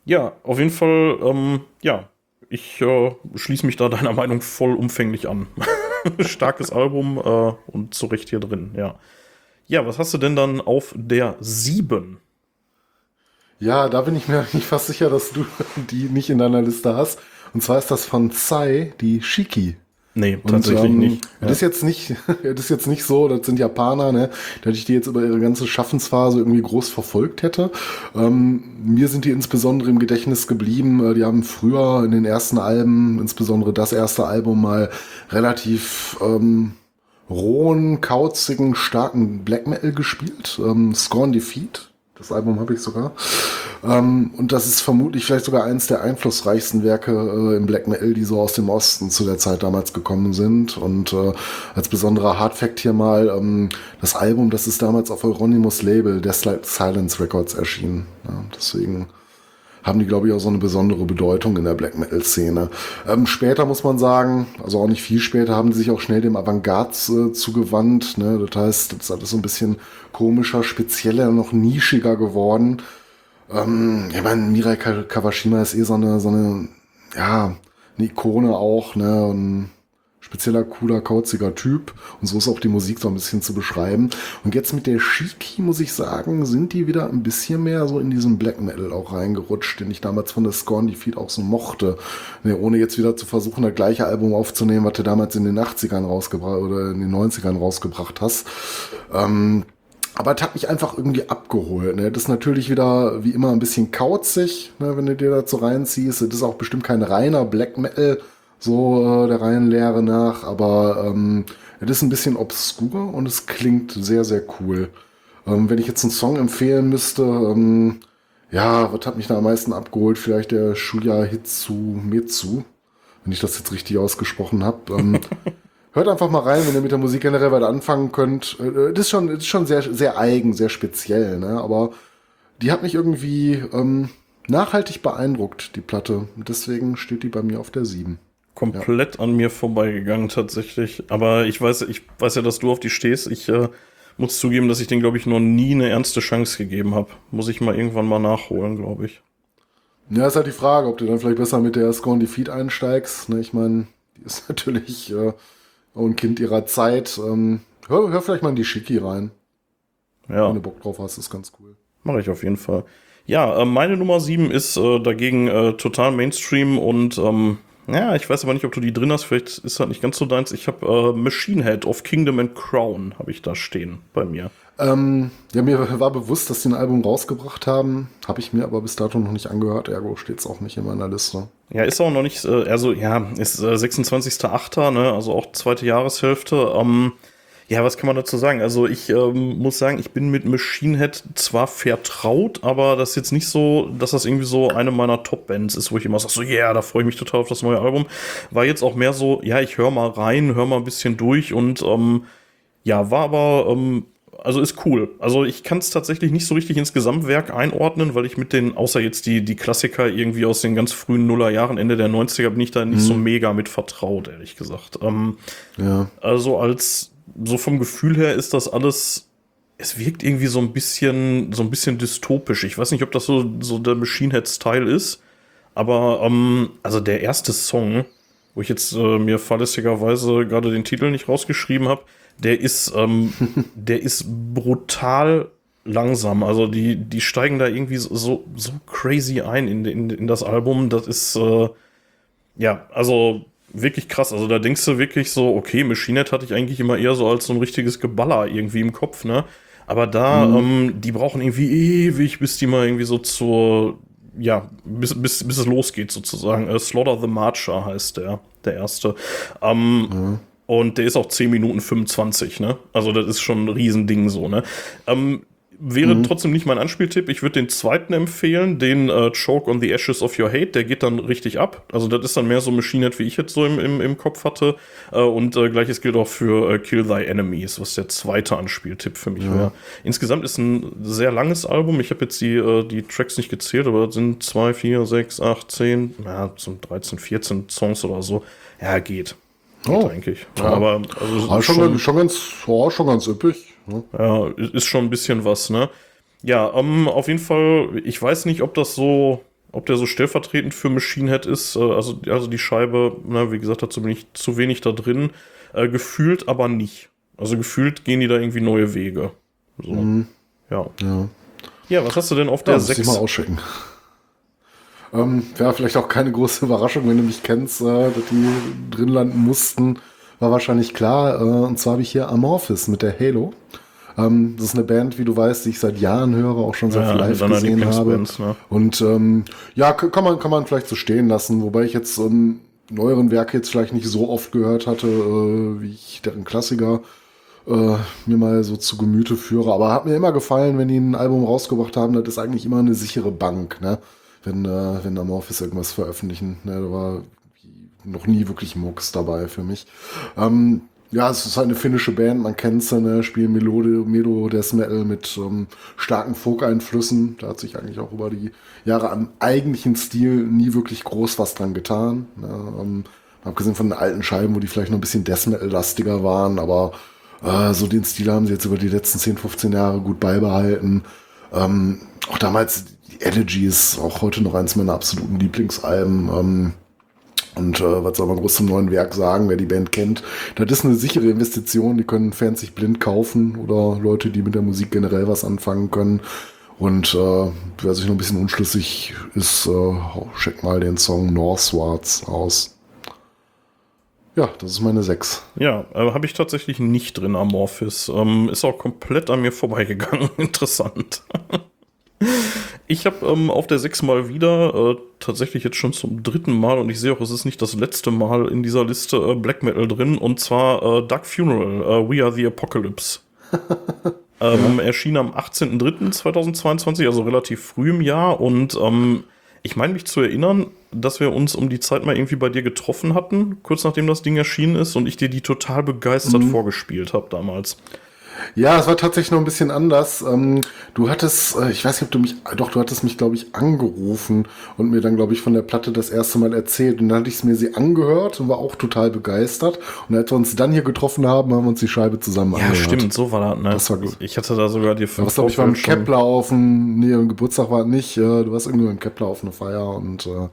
ja, auf jeden Fall, ähm, ja, ich äh, schließe mich da deiner Meinung vollumfänglich an. Starkes Album äh, und zu Recht hier drin, ja. Ja, was hast du denn dann auf der 7? Ja, da bin ich mir nicht fast sicher, dass du die nicht in deiner Liste hast. Und zwar ist das von Psy, die Shiki. Nee, Und, tatsächlich ähm, nicht. Das ist jetzt nicht, das ist jetzt nicht so, das sind Japaner, ne, dass ich die jetzt über ihre ganze Schaffensphase irgendwie groß verfolgt hätte. Ähm, mir sind die insbesondere im Gedächtnis geblieben. Äh, Die haben früher in den ersten Alben, insbesondere das erste Album, mal relativ ähm, rohen, kauzigen, starken Black Metal gespielt. Ähm, Scorn Defeat. Das Album habe ich sogar. Ähm, und das ist vermutlich vielleicht sogar eins der einflussreichsten Werke äh, im Black Metal, die so aus dem Osten zu der Zeit damals gekommen sind. Und äh, als besonderer Hardfact hier mal, ähm, das Album, das ist damals auf Euronymous Label, Deathlight Silence Records erschienen. Ja, deswegen haben die, glaube ich, auch so eine besondere Bedeutung in der Black Metal-Szene. Ähm, später muss man sagen, also auch nicht viel später, haben die sich auch schnell dem Avantgarde äh, zugewandt. Ne? Das heißt, das ist alles so ein bisschen komischer, spezieller, noch nischiger geworden. Ähm, ich meine, Mirai Ka- Kawashima ist eh so eine, so eine, ja, eine Ikone auch, ne? Ein spezieller, cooler, kauziger Typ. Und so ist auch die Musik so ein bisschen zu beschreiben. Und jetzt mit der Shiki, muss ich sagen, sind die wieder ein bisschen mehr so in diesen Black Metal auch reingerutscht, den ich damals von der Scorn Defeat auch so mochte. Ne, ohne jetzt wieder zu versuchen, das gleiche Album aufzunehmen, was du damals in den 80ern rausgebracht oder in den 90ern rausgebracht hast. Ähm, aber es hat mich einfach irgendwie abgeholt. Ne? Das ist natürlich wieder wie immer ein bisschen kauzig, ne, wenn du dir dazu reinziehst. Das ist auch bestimmt kein reiner Black Metal, so äh, der reinen Lehre nach, aber ähm, es ist ein bisschen obskur und es klingt sehr, sehr cool. Ähm, wenn ich jetzt einen Song empfehlen müsste, ähm, ja, was hat mich da am meisten abgeholt? Vielleicht der Shuya Hitsumetsu, wenn ich das jetzt richtig ausgesprochen habe. Ähm, Hört einfach mal rein, wenn ihr mit der Musik generell weiter anfangen könnt. Äh, Das ist schon, das ist schon sehr, sehr eigen, sehr speziell, ne? Aber die hat mich irgendwie ähm, nachhaltig beeindruckt, die Platte. Deswegen steht die bei mir auf der 7. komplett an mir vorbeigegangen tatsächlich. Aber ich weiß, ich weiß ja, dass du auf die stehst. Ich äh, muss zugeben, dass ich den, glaube ich, noch nie eine ernste Chance gegeben habe. Muss ich mal irgendwann mal nachholen, glaube ich. Ja, ist halt die Frage, ob du dann vielleicht besser mit der Scorn Defeat einsteigst. Ne? Ich meine, die ist natürlich äh, auch ein Kind ihrer Zeit. Ähm, hör, hör vielleicht mal in die Shiki rein. Ja. Wenn du Bock drauf hast, ist ganz cool. Mache ich auf jeden Fall. Ja, äh, meine Nummer 7 ist äh, dagegen äh, total Mainstream und ähm, ja, ich weiß aber nicht, ob du die drin hast. Vielleicht ist das nicht ganz so deins. Ich habe äh, Machine Head of Kingdom and Crown habe ich da stehen bei mir. Ähm, ja, mir war bewusst, dass die ein Album rausgebracht haben. Habe ich mir aber bis dato noch nicht angehört. Ergo steht es auch nicht in meiner Liste. Ja, ist auch noch nicht, äh, also ja, ist äh, 26.8., ne, also auch zweite Jahreshälfte. Ähm, ja, was kann man dazu sagen? Also ich ähm, muss sagen, ich bin mit Machine Head zwar vertraut, aber das ist jetzt nicht so, dass das irgendwie so eine meiner Top-Bands ist, wo ich immer sage, so, yeah, da freue ich mich total auf das neue Album. War jetzt auch mehr so, ja, ich höre mal rein, höre mal ein bisschen durch und ähm, ja, war aber, ähm, also ist cool. Also ich kann es tatsächlich nicht so richtig ins Gesamtwerk einordnen, weil ich mit den, außer jetzt die, die Klassiker irgendwie aus den ganz frühen Nullerjahren, Ende der 90er, bin ich da nicht so mega mit vertraut, ehrlich gesagt. Ähm, Ja. also als, so vom Gefühl her ist das alles, es wirkt irgendwie so ein bisschen, so ein bisschen dystopisch. Ich weiß nicht, ob das so, so der Machine Head Style ist, aber, ähm, also der erste Song, wo ich jetzt äh, mir fahrlässigerweise gerade den Titel nicht rausgeschrieben habe, der ist, ähm, der ist brutal langsam. Also die, die steigen da irgendwie so, so, so crazy ein in, in, in das Album. Das ist, äh, ja, also wirklich krass. Also da denkst du wirklich so, okay, Machine Head hatte ich eigentlich immer eher so als so ein richtiges Geballer irgendwie im Kopf, ne? Aber da, ähm, die brauchen irgendwie ewig, bis die mal irgendwie so zur, ja, bis, bis, bis es losgeht sozusagen. Äh, Slaughter the Marcher heißt der, der erste. Ähm, Und der ist auch 10 Minuten 25, ne? Also das ist schon ein Riesending so, ne? Ähm, wäre trotzdem nicht mein Anspieltipp. Ich würde den zweiten empfehlen, den äh, Choke on the Ashes of Your Hate. Der geht dann richtig ab. Also das ist dann mehr so Machine Head, wie ich jetzt so im, im, im Kopf hatte. Äh, und äh, gleiches gilt auch für äh, Kill Thy Enemies, was der zweite Anspieltipp für mich wäre. Insgesamt ist ein sehr langes Album. Ich habe jetzt die, äh, die Tracks nicht gezählt, aber sind 2, 4, 6, 8, 10, ja, sind 13, 14 Songs oder so. Ja, geht. Geht Oh. eigentlich. Ja. Aber also, Aber schon, schon, ganz, ja, schon ganz üppig. Ne? ja, ist schon ein bisschen was, ne? Ja, ähm, auf jeden Fall, ich weiß nicht, ob das so, ob der so stellvertretend für Machine Head ist. Äh, also, also die Scheibe, na, wie gesagt, dazu bin ich zu wenig da drin. Äh, gefühlt aber nicht. Also gefühlt gehen die da irgendwie neue Wege. So. Ja. Ja. Ja, was hast du denn auf Ja, der muss ich 6? mal ausschicken. Ähm, Wäre vielleicht auch keine große Überraschung, wenn du mich kennst, äh, dass die drin landen mussten. War wahrscheinlich klar. Äh, und zwar habe ich hier Amorphis mit der Halo. Ähm, das ist eine Band, wie du weißt, die ich seit Jahren höre, auch schon sehr Ja, live gesehen habe. Ne? Und ähm, ja, kann man, kann man vielleicht so stehen lassen, wobei ich jetzt ähm, neueren Werke jetzt vielleicht nicht so oft gehört hatte, äh, wie ich deren Klassiker äh, mir mal so zu Gemüte führe. Aber hat mir immer gefallen, wenn die ein Album rausgebracht haben, das ist eigentlich immer eine sichere Bank, ne? Wenn, äh, wenn Amorphis irgendwas veröffentlichen. Ne? Da war noch nie wirklich Mucks dabei für mich. Ähm, ja, es ist halt eine finnische Band, man kennt sie, ne? spielen Melode, Melo Death Metal mit ähm, starken Folk-Einflüssen. Da hat sich eigentlich auch über die Jahre am eigentlichen Stil nie wirklich groß was dran getan. Ne? Ähm, abgesehen von den alten Scheiben, wo die vielleicht noch ein bisschen Death Metal-lastiger waren, aber äh, so den Stil haben sie jetzt über die letzten 10, 15 Jahre gut beibehalten. Ähm, auch damals, die Elegy ist auch heute noch eins meiner absoluten Lieblingsalben. Und äh, was soll man groß zum neuen Werk sagen, wer die Band kennt? Das ist eine sichere Investition, die können Fans sich blind kaufen oder Leute, die mit der Musik generell was anfangen können. Und äh, wer sich noch ein bisschen unschlüssig ist, äh, check mal den Song Northwards aus. Ja, das ist meine 6. Ja, äh, habe ich tatsächlich nicht drin, Amorphis. Ähm, ist auch komplett an mir vorbeigegangen. Interessant. Ich habe ähm, auf der 6 mal wieder, äh, tatsächlich jetzt schon zum dritten Mal, und ich sehe auch, es ist nicht das letzte Mal in dieser Liste äh, Black Metal drin, und zwar äh, Dark Funeral, äh, We Are the Apocalypse. ähm, Erschien am 18.03.2022, also relativ früh im Jahr, und ähm, ich meine mich zu erinnern, dass wir uns um die Zeit mal irgendwie bei dir getroffen hatten, kurz nachdem das Ding erschienen ist, und ich dir die total begeistert vorgespielt habe damals. Ja, es war tatsächlich noch ein bisschen anders. Ähm, du hattest, äh, ich weiß nicht, ob du mich, doch, du hattest mich, glaube ich, angerufen und mir dann, glaube ich, von der Platte das erste Mal erzählt. Und dann hatte ich es mir sie angehört und war auch total begeistert. Und als wir uns dann hier getroffen haben, haben wir uns die Scheibe zusammen Ja, angehört. stimmt, so war das, ne? Das war gut. Ich hatte da sogar die Ja, was glaube ich beim Kepler auf dem, nee, im Geburtstag war es nicht, äh, du warst irgendwie beim Kepler auf einer Feier und äh,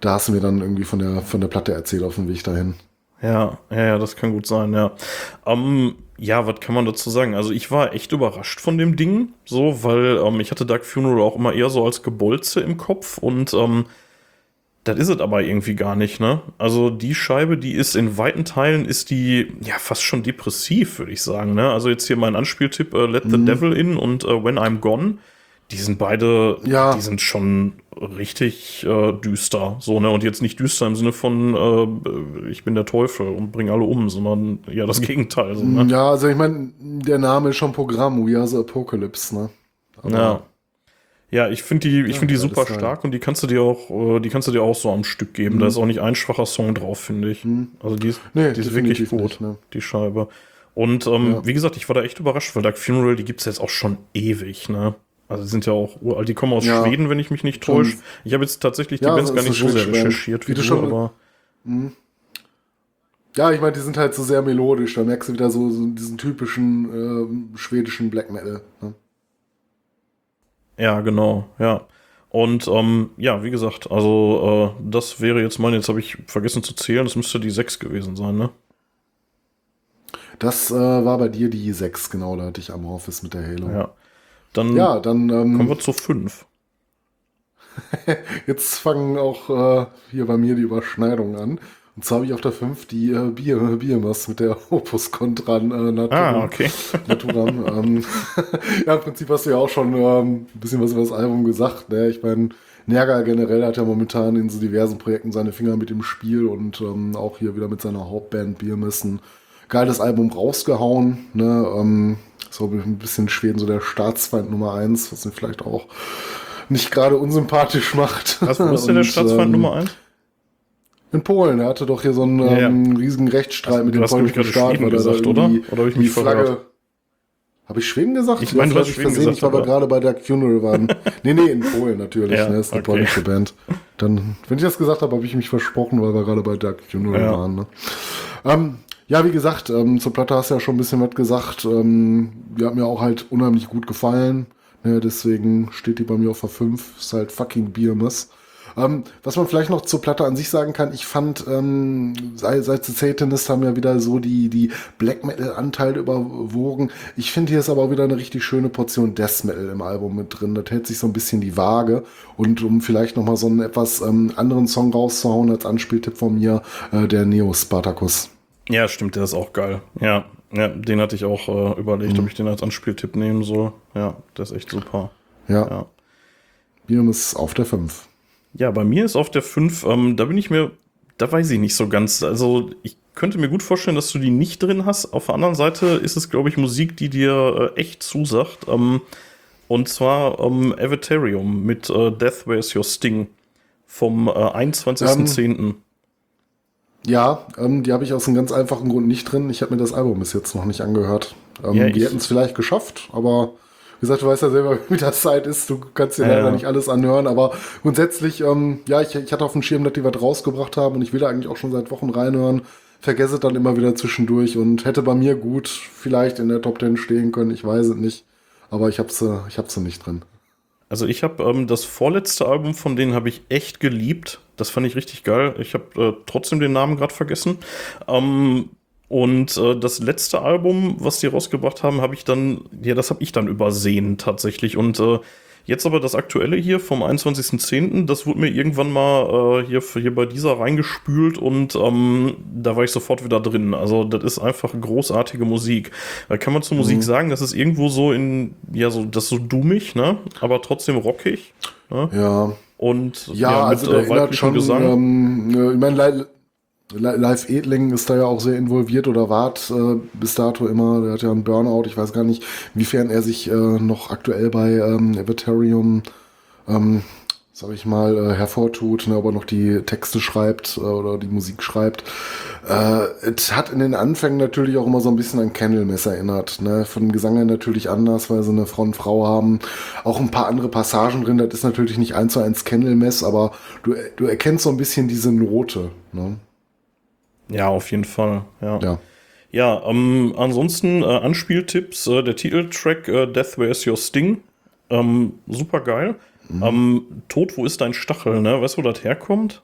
da hast du mir dann irgendwie von der, von der Platte erzählt auf dem Weg dahin. Ja, ja, ja, das kann gut sein, ja. Ähm, ja, was kann man dazu sagen? Also ich war echt überrascht von dem Ding, so, weil ähm, ich hatte Dark Funeral auch immer eher so als Gebolze im Kopf und ähm, das ist es aber irgendwie gar nicht, ne? Also die Scheibe, die ist in weiten Teilen, ist die ja fast schon depressiv, würde ich sagen, ne? Also jetzt hier mein Anspieltipp, äh, Let the Devil In und äh, When I'm Gone, die sind beide, Ja. die sind schon richtig äh, düster, so, ne? Und jetzt nicht düster im Sinne von, äh, ich bin der Teufel und bring alle um, sondern ja das Gegenteil, so, ne? Ja, also ich meine, der Name ist schon Programm, We Are the Apocalypse, ne? Aber- Ja. Ja, ich finde die, ich Ja, finde die super stark und die kannst du dir auch, äh, die kannst du dir auch so am Stück geben. Da ist auch nicht ein schwacher Song drauf, finde ich. Also die ist, Mhm. Nee, die ist wirklich gut, nicht, ne. die Scheibe. Und ähm, Ja. wie gesagt, ich war da echt überrascht, weil Dark Funeral, die gibt's jetzt auch schon ewig, ne? Also die sind ja auch uralt, die kommen aus Ja. Schweden, wenn ich mich nicht täusche. Ich habe jetzt tatsächlich die Ja, Bands gar nicht so sehr recherchiert Wie du du, schon- aber Ja, ich meine, die sind halt so sehr melodisch. Da merkst du wieder so, so diesen typischen ähm, schwedischen Black Metal. Ne? Ja, genau, ja. Und ähm, ja, wie gesagt, also äh, das wäre jetzt mein, jetzt habe ich vergessen zu zählen, das müsste die 6 gewesen sein, ne? Das äh, war bei dir die 6, genau. Da hatte ich Amorphis mit der Halo. Ja. Dann Ja, dann ähm, kommen wir zu 5. jetzt fangen auch äh, hier bei mir die Überschneidungen an. Und zwar habe ich auf der 5 die äh, Bier, Biermas mit der Opus Contra äh, Naturam. Ah, okay. Naturam. ähm, ja, im Prinzip hast du ja auch schon ähm, ein bisschen was über das Album gesagt. Ne? Ich meine, Nerga generell hat ja momentan in so diversen Projekten seine Finger mit im Spiel und ähm, auch hier wieder mit seiner Hauptband Biermessen geiles Album rausgehauen. Ne? Ähm, so ein bisschen Schweden so der Staatsfeind Nummer eins, was ihn vielleicht auch nicht gerade unsympathisch macht. Was, ist denn der Staatsfeind ähm, Nummer 1? In Polen, er hatte doch hier so einen Ja, ja. ähm, riesigen Rechtsstreit Hast- mit dem polnischen Staat. Er da gesagt, oder? irgendwie Oder hab ich mich verhört? Habe ich Schweden gesagt? Ich meine, du hast Schweden versehen, gesagt, ich war aber gerade bei der Funeral waren. nee, nee, in Polen natürlich. Ja, ne, ist eine okay. polnische Band. Dann, wenn ich das gesagt habe, habe ich mich versprochen, weil wir gerade bei der Funeral Ja. waren. Ne? Ähm, ja, wie gesagt, ähm, zur Platte hast du ja schon ein bisschen was gesagt. Ähm, die hat mir auch halt unheimlich gut gefallen. Ne, deswegen steht die bei mir auf der 5. Ist halt fucking Biermus. Ähm, was man vielleicht noch zur Platte an sich sagen kann, ich fand, ähm, seit, seit The Satanist haben ja wieder so die, die Black Metal-Anteile überwogen. Ich finde, hier ist aber auch wieder eine richtig schöne Portion Death Metal im Album mit drin. Das hält sich so ein bisschen die Waage. Und um vielleicht nochmal so einen etwas ähm, anderen Song rauszuhauen als Anspieltipp von mir, äh, der Neo Spartacus. Ja, stimmt, der ist auch geil. Ja, ja den hatte ich auch äh, überlegt, ob ich den als Anspieltipp nehmen soll. Ja, der ist echt super. Ja, Ja. Biermus auf der 5. Ja, bei mir ist auf der 5, ähm, da bin ich mir, da weiß ich nicht so ganz. Also, ich könnte mir gut vorstellen, dass du die nicht drin hast. Auf der anderen Seite ist es, glaube ich, Musik, die dir äh, echt zusagt. Ähm, und zwar ähm, Avatarium mit äh, Death Where's Your Sting vom äh, 21.10. Ja, ähm, die habe ich aus einem ganz einfachen Grund nicht drin. Ich habe mir das Album bis jetzt noch nicht angehört. Ähm, Ja, die hätten es vielleicht geschafft, aber wie gesagt, du weißt ja selber, wie das Zeit ist. Du kannst dir Ja, leider ja. nicht alles anhören, aber grundsätzlich, ähm, ja, ich, ich hatte auf dem Schirm, dass die was rausgebracht haben und ich will da eigentlich auch schon seit Wochen reinhören. Vergesse es dann immer wieder zwischendurch und hätte bei mir gut vielleicht in der Top 10 stehen können. Ich weiß es nicht, aber ich habe sie, ich habe sie nicht drin. Also ich habe ähm, das vorletzte Album von denen habe ich echt geliebt. Das fand ich richtig geil. Ich habe äh, trotzdem den Namen gerade vergessen. Ähm, und äh, das letzte Album, was die rausgebracht haben, habe ich dann, ja, das habe ich dann übersehen tatsächlich. Und äh, jetzt aber das aktuelle hier vom 21.10., das wurde mir irgendwann mal äh, hier, hier bei dieser reingespült und ähm, da war ich sofort wieder drin. Also das ist einfach großartige Musik. Da kann man zur Musik sagen, das ist irgendwo so in, ja, so, das ist so dummig, ne? Aber trotzdem rockig. Ne? Ja, Und Ja, also der erinnert weiblichem schon, ähm, äh, ich meine, Live Edling ist da ja auch sehr involviert oder wart äh, bis dato immer, der hat ja einen Burnout, ich weiß gar nicht, inwiefern er sich äh, noch aktuell bei ähm, Avatarium, ähm, sag ich mal, äh, hervortut, ne, ob er noch die Texte schreibt äh, oder die Musik schreibt. Äh, es hat in den Anfängen natürlich auch immer so ein bisschen an Candlemass erinnert. Ne? Von dem Gesang her natürlich anders, weil sie eine Frau und Frau haben. Auch ein paar andere Passagen drin. Das ist natürlich nicht eins zu eins Candlemass, aber du, du erkennst so ein bisschen diese Note. Ne? Ja, auf jeden Fall. Ja. Ja. Ja, ähm, ansonsten äh, Anspieltipps, äh, der Titeltrack äh, Death Where's Your Sting. Ähm, super geil. Mhm. Ähm, Tod, wo ist dein Stachel, ne? Weißt du, wo das herkommt?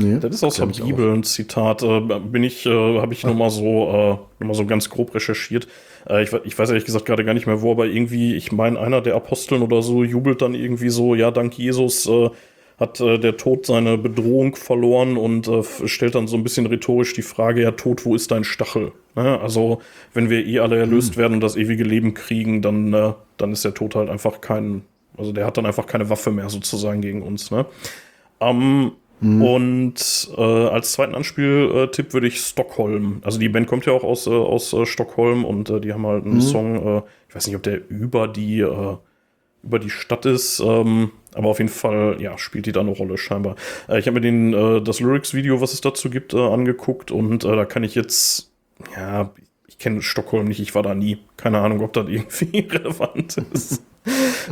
Nee, Das ist aus der Bibel ein Zitat. Äh, bin ich, äh, habe ich nur mal so, äh, nur mal so ganz grob recherchiert. Äh, ich, ich weiß ehrlich gesagt gerade gar nicht mehr wo, aber irgendwie, ich meine, einer der Aposteln oder so jubelt dann irgendwie so, ja, dank Jesus äh, hat äh, der Tod seine Bedrohung verloren und äh, stellt dann so ein bisschen rhetorisch die Frage, ja, Tod, wo ist dein Stachel? Ne? Also, wenn wir eh alle erlöst werden und das ewige Leben kriegen, dann, äh, dann ist der Tod halt einfach kein, also der hat dann einfach keine Waffe mehr sozusagen gegen uns. Ne? Ähm, Und äh, als zweiten Anspieltipp würde ich Stockholm. Also die Band kommt ja auch aus, äh, aus äh, Stockholm und äh, die haben halt einen Song, äh, ich weiß nicht, ob der über die, äh, über die Stadt ist, ähm, aber auf jeden Fall, ja, spielt die da eine Rolle scheinbar. Äh, ich habe mir den, äh, das Lyrics-Video, was es dazu gibt, äh, angeguckt und äh, da kann ich jetzt, ja, ich kenne Stockholm nicht, ich war da nie. Keine Ahnung, ob das irgendwie relevant ist.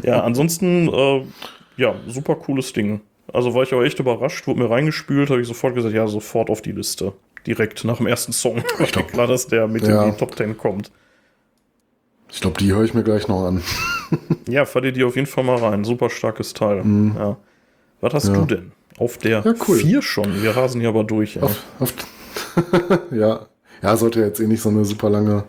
ja, ansonsten, äh, ja, super cooles Ding. Also war ich auch echt überrascht, wurde mir reingespült, habe ich sofort gesagt, ja, sofort auf die Liste. Direkt nach dem ersten Song. Ich glaub- klar, dass der mit Ja. in die Top 10 kommt. Ich glaube, die höre ich mir gleich noch an. Ja, fahr dir die auf jeden Fall mal rein. Super starkes Teil. Ja. Was hast Mhm. Ja. du denn? Auf der Ja, cool. 4 schon. Wir rasen hier aber durch. Auf, auf, ja. ja, sollte jetzt eh nicht so eine super lange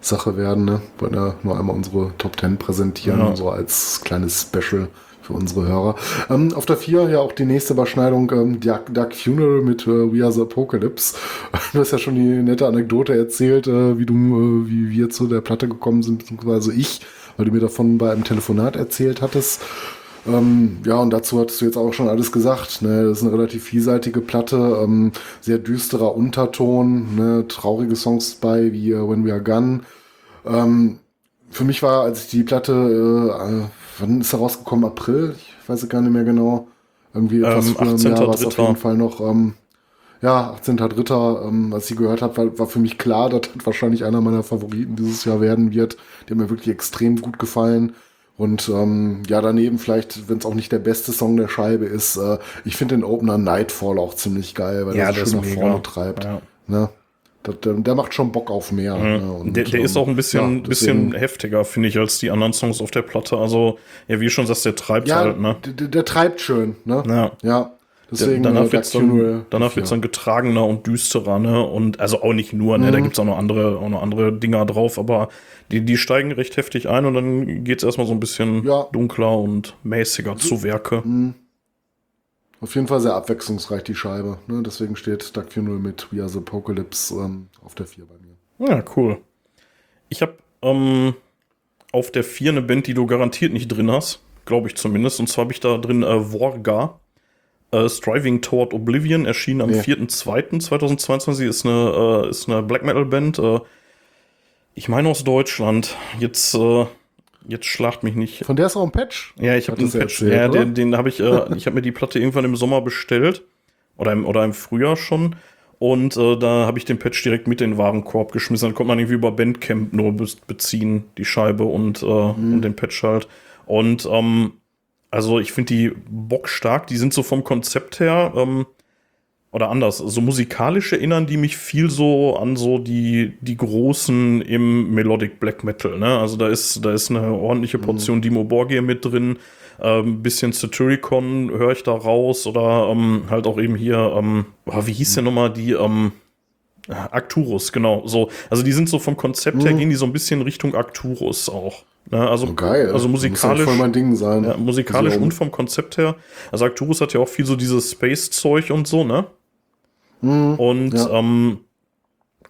Sache werden. Ne? Wollen ja nur einmal unsere Top 10 präsentieren, Ja. so als kleines Special für unsere Hörer. Ähm, auf der 4 ja auch die nächste Überschneidung, ähm, Dark, Dark Funeral mit äh, We Are the Apocalypse. Du hast ja schon die nette Anekdote erzählt, äh, wie du, äh, wie wir zu der Platte gekommen sind, beziehungsweise ich, weil du mir davon bei einem Telefonat erzählt hattest. Ähm, ja, und dazu hattest du jetzt auch schon alles gesagt. Ne? Das ist eine relativ vielseitige Platte, ähm, sehr düsterer Unterton, ne? traurige Songs bei wie äh, When We Are Gone. Ähm, für mich war, als ich die Platte, äh, wann ist er rausgekommen? April? Ich weiß es gar nicht mehr genau. Irgendwie etwas Ähm, früher im Jahr war es auf 18.03.. jeden Fall noch. Ähm, ja, 18.3., ähm, als ich gehört habe, war, war für mich klar, dass das wahrscheinlich einer meiner Favoriten dieses Jahr werden wird. Haben mir wirklich extrem gut gefallen. Und ähm, ja, daneben vielleicht, wenn es auch nicht der beste Song der Scheibe ist, äh, ich finde den Opener Nightfall auch ziemlich geil, weil Ja, er der so schön nach vorne treibt. Ja. Ne? Das, der, der macht schon Bock auf mehr. Ne? Und, Der, der ist auch ein bisschen, ja, bisschen heftiger, finde ich, als die anderen Songs auf der Platte. Also, ja, wie schon sagst, der treibt Ja, halt, ne? der, der treibt schön, ne? Ja. Ja. Deswegen danach äh, wird's Dark Funeral, dann, danach wird's dann getragener und düsterer, ne? Und also auch nicht nur, ne? Da Mhm. gibt's auch noch andere, auch noch andere Dinger drauf, aber die, die steigen recht heftig ein und dann geht's erstmal so ein bisschen dunkler und mäßiger zu Werke. Auf jeden Fall sehr abwechslungsreich, die Scheibe. Ne? Deswegen steht Dark Funeral mit We Are the Apocalypse ähm, auf der 4 bei mir. Ja, cool. Ich habe ähm, auf der 4 eine Band, die du garantiert nicht drin hast, glaube ich zumindest. Und zwar habe ich da drin äh, Vorga. Äh, Striving Toward Oblivion erschien am Ja. 4.2.2022, ist eine, äh, ist eine Black Metal Band. Äh, ich meine aus Deutschland. Jetzt, äh, jetzt schlagt mich nicht. Von der ist auch ein Patch. Ja, ich habe du Patch, erzählt, ja, den, den habe ich, äh, ich habe mir die Platte irgendwann im Sommer bestellt oder im, oder im Frühjahr schon und äh, da habe ich den Patch direkt mit in den Warenkorb geschmissen. Dann konnte man irgendwie über Bandcamp nur be beziehen, die Scheibe und, äh, Mhm. und den Patch halt. Und ähm, also ich finde die bockstark, die sind so vom Konzept her, ähm, oder anders, so musikalisch erinnern die mich viel so an so die, die Großen im Melodic Black Metal, ne? Also da ist, da ist eine ordentliche Portion Dimo Borgir mit drin, ähm, bisschen Satyricon höre ich da raus oder ähm, halt auch eben hier, ähm, boah, wie hieß der nochmal, die, ähm, Arcturus, genau, so. Also die sind so vom Konzept her, gehen die so ein bisschen Richtung Arcturus auch. Ne? Also, Oh, geil. also musikalisch. voll mein Ding sein. Ja, musikalisch Also, und vom Konzept her. Also Arcturus hat ja auch viel so dieses Space-Zeug und so, ne? Und ja. ähm,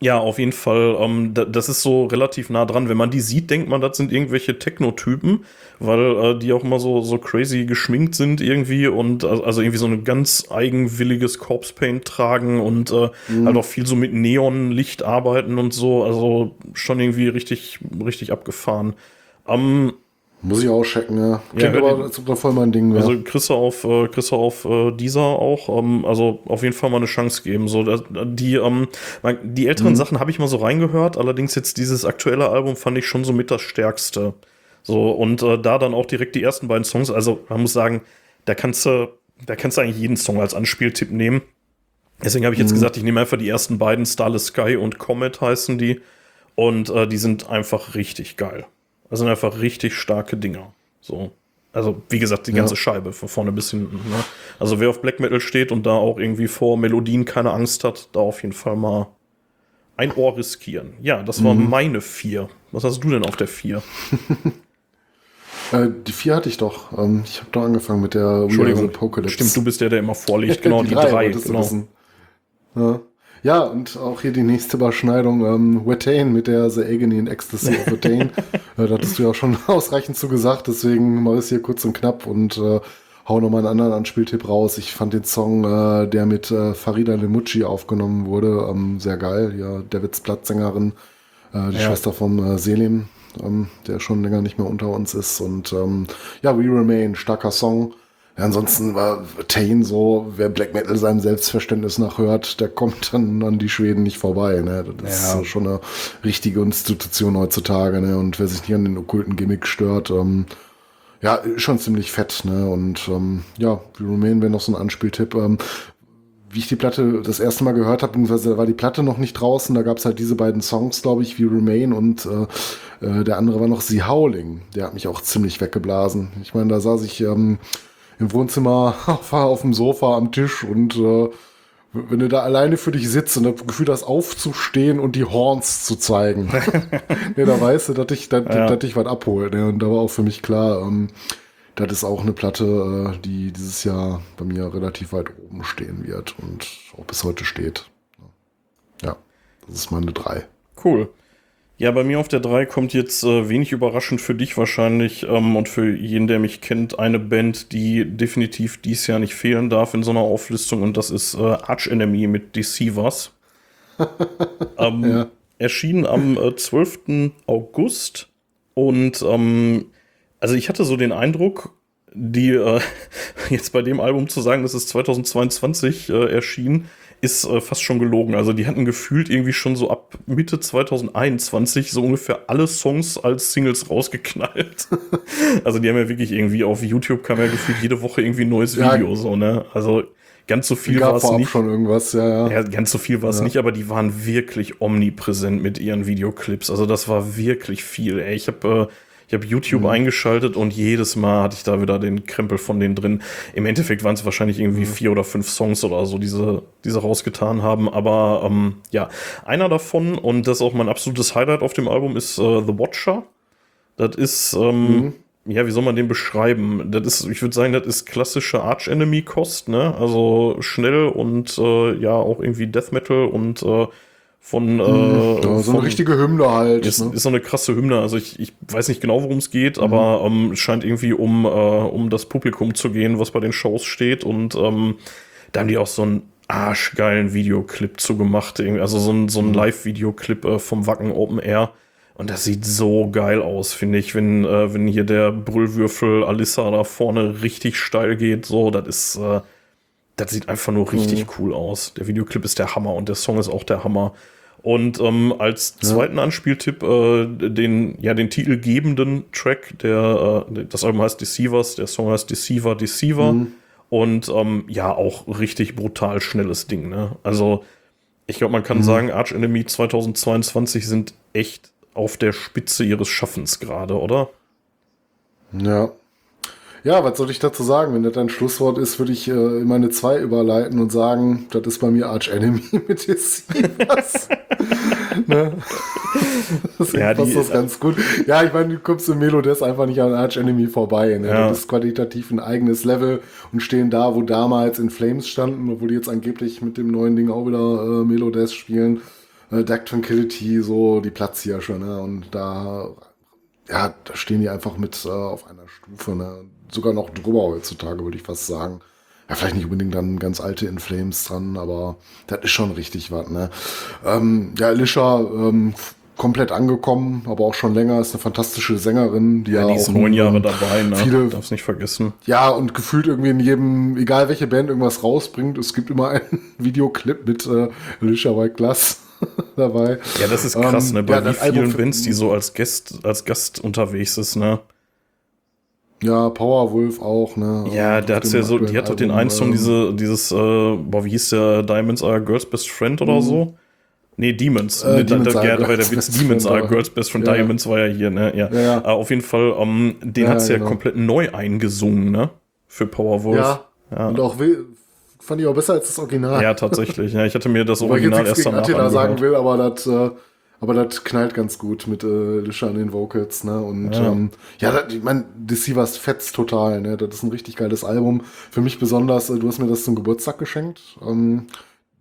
ja, auf jeden Fall, ähm, da, das ist so relativ nah dran. Wenn man die sieht, denkt man, das sind irgendwelche Techno-Typen, weil äh, die auch immer so, so crazy geschminkt sind irgendwie und also irgendwie so ein ganz eigenwilliges Corpse-Paint tragen und äh, halt auch viel so mit Neonlicht arbeiten und so. Also schon irgendwie richtig, richtig abgefahren. Ähm, Muss ich auch checken, ja. Klingt hör aber, da voll mein Ding wäre. also kriegst du auf, äh, kriegst du auf äh, dieser auch, ähm, also auf jeden Fall mal eine Chance geben. So, die, ähm, die älteren Sachen habe ich mal so reingehört, allerdings jetzt dieses aktuelle Album fand ich schon so mit das stärkste. So, und äh, da dann auch direkt die ersten beiden Songs, also man muss sagen, da kannst du, da kannst du eigentlich jeden Song als Anspieltipp nehmen. Deswegen habe ich jetzt gesagt, ich nehme einfach die ersten beiden, Starless Sky und Comet heißen die. Und äh, die sind einfach richtig geil. Das sind einfach richtig starke Dinger. So. Also, wie gesagt, die ganze Scheibe von vorne bis hinten. Ne? Also, wer auf Black Metal steht und da auch irgendwie vor Melodien keine Angst hat, da auf jeden Fall mal ein Ohr riskieren. Ja, das war meine vier. Was hast du denn auf der vier? Äh, die 4 hatte ich doch. Ähm, ich habe doch angefangen mit der Entschuldigung. Stimmt, du bist der, der immer vorliegt. Genau, die, drei. wolltest du genau. Ja. Ja, und auch hier die nächste Überschneidung. Ähm, Wetane mit der The Agony and Ecstasy of Wetane. äh, da hattest du ja auch schon ausreichend zu gesagt, deswegen mache ich es hier kurz und knapp und äh, hau nochmal einen anderen Anspieltipp raus. Ich fand den Song, äh, der mit äh, Farida Lemucci aufgenommen wurde, ähm, sehr geil. Ja, Davids Plattsängerin, äh, die Ja. Schwester vom äh, Selim, ähm, der schon länger nicht mehr unter uns ist. Und ähm, ja, We Remain, starker Song. Ja, ansonsten war Tane so, wer Black Metal seinem Selbstverständnis nach hört, der kommt dann an die Schweden nicht vorbei. Ne? Das Ja. ist schon eine richtige Institution heutzutage. Ne? Und wer sich nicht an den okkulten Gimmick stört, ähm, ja, schon ziemlich fett. Ne? Und ähm, ja, We Remain wäre noch so ein Anspieltipp. Ähm, wie ich die Platte das erste Mal gehört habe, beziehungsweise da war die Platte noch nicht draußen, da gab es halt diese beiden Songs, glaube ich, wie Remain und äh, äh, der andere war noch The Howling. Der hat mich auch ziemlich weggeblasen. Ich meine, da saß ich ähm, im Wohnzimmer auf, auf dem Sofa am Tisch und äh, wenn du da alleine für dich sitzt und das Gefühl hast, aufzustehen und die Horns zu zeigen, ne, da weißt du, dass ich, dass, Ja. dass ich was abhole. Ne? Und da war auch für mich klar, ähm, das ist auch eine Platte, äh, die dieses Jahr bei mir relativ weit oben stehen wird und auch bis heute steht. Ja, das ist meine drei. Cool. Ja, bei mir auf der 3 kommt jetzt äh, wenig überraschend für dich wahrscheinlich ähm, und für jeden, der mich kennt, eine Band, die definitiv dies Jahr nicht fehlen darf in so einer Auflistung und das ist äh, Arch Enemy mit Deceivers. ähm, Ja. Erschien am äh, 12. August. Und ähm, also ich hatte so den Eindruck, die äh, jetzt bei dem Album zu sagen, dass es 2022 äh, erschien, ist äh, fast schon gelogen. Also die hatten gefühlt irgendwie schon so ab Mitte 2021 so ungefähr alle Songs als Singles rausgeknallt. also die haben ja wirklich irgendwie auf YouTube kam ja gefühlt jede Woche irgendwie ein neues Ja. Video so, ne? Also ganz so viel war es nicht. schon irgendwas, ja, ja. Ja, ganz so viel war es Ja. nicht, aber die waren wirklich omnipräsent mit ihren Videoclips. Also das war wirklich viel. Ey, ich habe äh, ich habe YouTube Mhm. eingeschaltet und jedes Mal hatte ich da wieder den Krempel von denen drin. Im Endeffekt waren es wahrscheinlich irgendwie Mhm. vier oder fünf Songs oder so, diese diese rausgetan haben. Aber ähm, ja, einer davon und das ist auch mein absolutes Highlight auf dem Album ist äh, The Watcher. Das ist ähm, Mhm. ja, wie soll man den beschreiben? Das ist, ich würde sagen, das ist klassische Arch-Enemy-Kost, ne? Also schnell und äh, ja auch irgendwie Death Metal und äh, von, äh, Ja, so von eine richtige Hymne halt. ist, ne? ist so eine krasse Hymne. Also ich, ich weiß nicht genau, worum es geht, aber ähm, es scheint irgendwie um, äh, um das Publikum zu gehen, was bei den Shows steht. Und ähm, da haben die auch so einen arschgeilen Videoclip zu gemacht. Irgendwie. Also so ein, so ein Live-Videoclip äh, vom Wacken Open Air. Und das sieht so geil aus, finde ich, wenn, äh, wenn hier der Brüllwürfel Alissa da vorne richtig steil geht. So, das ist, äh, das sieht einfach nur richtig cool aus. Der Videoclip ist der Hammer und der Song ist auch der Hammer. Und ähm, als zweiten Anspieltipp äh, den, ja, den titelgebenden Track, der, äh, das Album heißt Deceivers, der Song heißt Deceiver, Deceiver. Und ähm, ja, auch richtig brutal schnelles Ding. Ne? Also, ich glaube, man kann sagen, Arch Enemy 2022 sind echt auf der Spitze ihres Schaffens gerade, oder? Ja. Ja, was soll ich dazu sagen? Wenn das dein Schlusswort ist, würde ich äh, in meine zwei überleiten und sagen, das ist bei mir Arch Enemy mit Deceivers. ne? Deswegen Ja, passt das ganz gut. Ja, ich meine, du kommst im Melodess einfach nicht an Arch Enemy vorbei. Ne? Ja. Das ist qualitativ ein eigenes Level und stehen da, wo damals in Flames standen, obwohl die jetzt angeblich mit dem neuen Ding auch wieder äh, Melodess spielen. Äh, Dark Tranquility, so die Platzhirsche, ne? Und da ja, da stehen die einfach mit äh, auf einer Stufe, ne? Sogar noch drüber heutzutage, würde ich fast sagen. Ja, vielleicht nicht unbedingt dann ganz alte In Flames dran, aber das ist schon richtig was. Ne? Ähm, ja, Alicia ähm, komplett angekommen, aber auch schon länger, ist eine fantastische Sängerin, die ja, die ist auch neun Jahre dabei, ne? viele- Darf's nicht vergessen. ja, und gefühlt irgendwie in jedem, egal welche Band irgendwas rausbringt, es gibt immer einen Videoclip mit äh, Alicia White Glass dabei. Ja, das ist krass, Ähm, ne? Bei ja, wie vielen Bands, die so als Gast, als Gast unterwegs ist, ne? Ja, Powerwolf auch, ne? Ja, Und der hat's ja so, die hat doch den einen Song, diese, dieses, äh, boah, wie hieß der, Diamonds are Girls Best Friend oder so? Nee, Demons. Mhm. Äh, Nee, Demons da, da, da war der Witz, Demons are Girls Best Friend, Ja, ja. Diamonds war ja hier, ne? Ja. Ja, ja. Äh, auf jeden Fall, ähm, den Ja, hat sie ja genau. komplett neu eingesungen, ne? Für Powerwolf. Ja, Ja. und auch fand ich auch besser als das Original. Ja, tatsächlich. Ja, ich hatte mir das ich Original erst danach Attila sagen angehört. will, aber das, äh, aber das knallt ganz gut mit äh, Lisha an den Vocals, ne? Und Ja. ähm, ja das, ich meine, Deceivers fetzt total, ne? Das ist ein richtig geiles Album. Für mich besonders, äh, du hast mir das zum Geburtstag geschenkt. Ähm,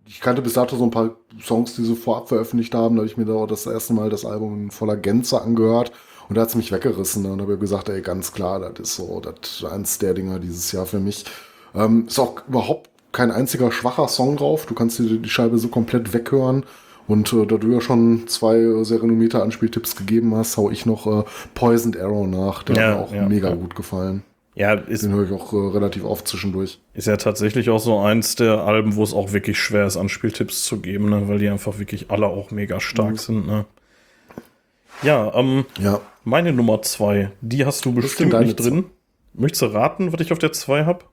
ich kannte bis dato so ein paar Songs, die sie vorab veröffentlicht haben. Da habe ich mir da auch das erste Mal das Album in voller Gänze angehört. Und da hat es mich weggerissen. Ne? Und habe gesagt, ey, ganz klar, das ist so, das ist eins der Dinger dieses Jahr für mich. Ähm, ist auch überhaupt kein einziger schwacher Song drauf. Du kannst dir die Scheibe so komplett weghören. Und äh, da du ja schon zwei äh, sehr renommierte Anspieltipps gegeben hast, hau ich noch äh, Poisoned Arrow nach. Der Ja, hat mir auch ja, mega ja. gut gefallen. Ja, ist, Den höre ich auch äh, relativ oft zwischendurch. Ist ja tatsächlich auch so eins der Alben, wo es auch wirklich schwer ist, Anspieltipps zu geben, ne? weil die einfach wirklich alle auch mega stark sind. Ne? Ja, ähm, Ja. meine Nummer zwei, die hast du bestimmt nicht drin. Möchtest du raten, was ich auf der zwei habe?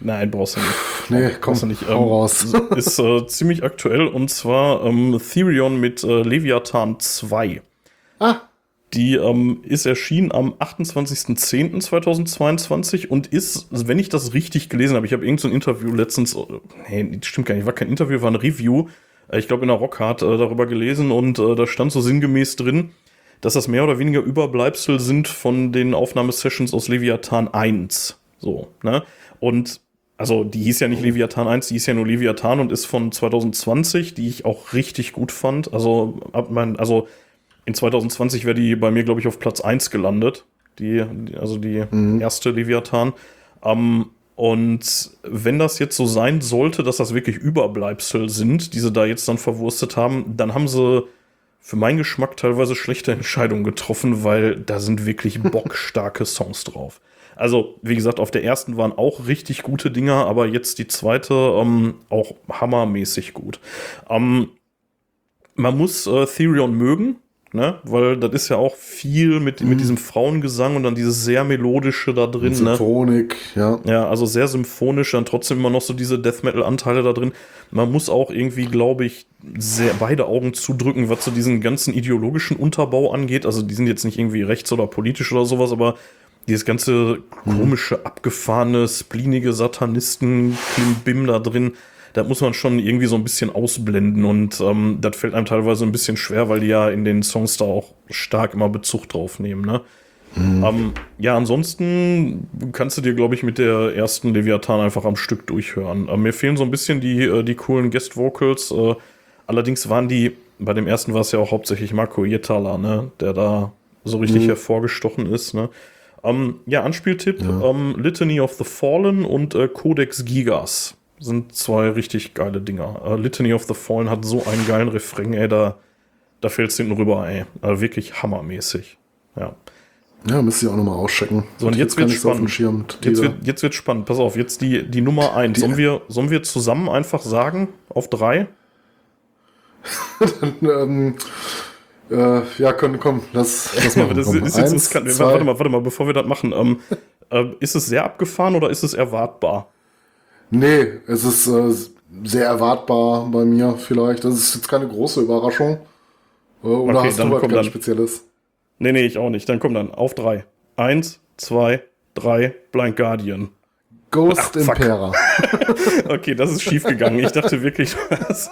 Nein, brauchst du nicht. Nee, komm, Brauchst du nicht. Ähm, raus. ist äh, ziemlich aktuell und zwar ähm, Therion mit äh, Leviathan 2. Ah, Die ähm, ist erschienen am 28.10.2022 und ist, wenn ich das richtig gelesen habe, ich habe irgendein so ein Interview letztens, äh, nee, das stimmt gar nicht, war kein Interview, war ein Review, äh, ich glaube in der Rockhard äh, darüber gelesen und äh, da stand so sinngemäß drin, dass das mehr oder weniger Überbleibsel sind von den Aufnahmesessions aus Leviathan 1. So, ne? Und also die hieß ja nicht Leviathan 1, die hieß ja nur Leviathan und ist von 2020, die ich auch richtig gut fand. Also, ab mein, also in 2020 wäre die bei mir, glaube ich, auf Platz 1 gelandet. Die, also die erste Leviathan. Ähm, Und wenn das jetzt so sein sollte, dass das wirklich Überbleibsel sind, die sie da jetzt dann verwurstet haben, dann haben sie für meinen Geschmack teilweise schlechte Entscheidungen getroffen, weil da sind wirklich bockstarke Songs drauf. Also, wie gesagt, auf der ersten waren auch richtig gute Dinger, aber jetzt die zweite ähm, auch hammermäßig gut. Ähm, man muss äh, Therion mögen, ne? Weil das ist ja auch viel mit, Mhm. mit diesem Frauengesang und dann dieses sehr melodische da drin, ne? Symphonik, ja. Ja, also sehr symphonisch, dann trotzdem immer noch so diese Death Metal-Anteile da drin. Man muss auch irgendwie, glaube ich, sehr beide Augen zudrücken, was so diesen ganzen ideologischen Unterbau angeht. Also die sind jetzt nicht irgendwie rechts oder politisch oder sowas, aber dieses ganze komische, abgefahrene, spleenige Satanisten, Klimbim da drin, da muss man schon irgendwie so ein bisschen ausblenden und ähm, das fällt einem teilweise ein bisschen schwer, weil die ja in den Songs da auch stark immer Bezug drauf nehmen, ne? Ähm, ja, ansonsten kannst du dir, glaube ich, mit der ersten Leviathan einfach am Stück durchhören. Ähm, mir fehlen so ein bisschen die, äh, die coolen Guest-Vocals. Äh, allerdings waren die, bei dem ersten war es ja auch hauptsächlich Marco Ietala, ne, der da so richtig hervorgestochen ist. Ne? Ähm, ja, Anspieltipp: ähm, Litany of the Fallen und äh, Codex Gigas sind zwei richtig geile Dinger. Äh, Litany of the Fallen hat so einen geilen Refrain, ey, da, da fällt's hinten rüber, ey. Also wirklich hammermäßig. Ja. Ja, müsst ihr auch nochmal auschecken. So, und jetzt auf dem spannend. Schirm. Jetzt wird, jetzt wird spannend. Pass auf, jetzt die, die Nummer 1. Die- Sollen wir, sollen wir zusammen einfach sagen, auf drei? ähm, äh, ja, komm, komm, lass, lass mal. Aber das komm. ist jetzt Eins, riskant. zwei. Warte mal, warte mal, bevor wir das machen. Ähm, äh, ist es sehr abgefahren oder ist es erwartbar? Nee, es ist äh, sehr erwartbar bei mir vielleicht. Das ist jetzt keine große Überraschung. Äh, Oder Okay, hast dann du was ganz dann. Spezielles? Nee, nee, ich auch nicht. Dann komm dann, auf drei. Eins, zwei, drei, Blind Guardian. Ghost Ach. Impera. Okay, das ist schief gegangen. Ich dachte wirklich, du hast,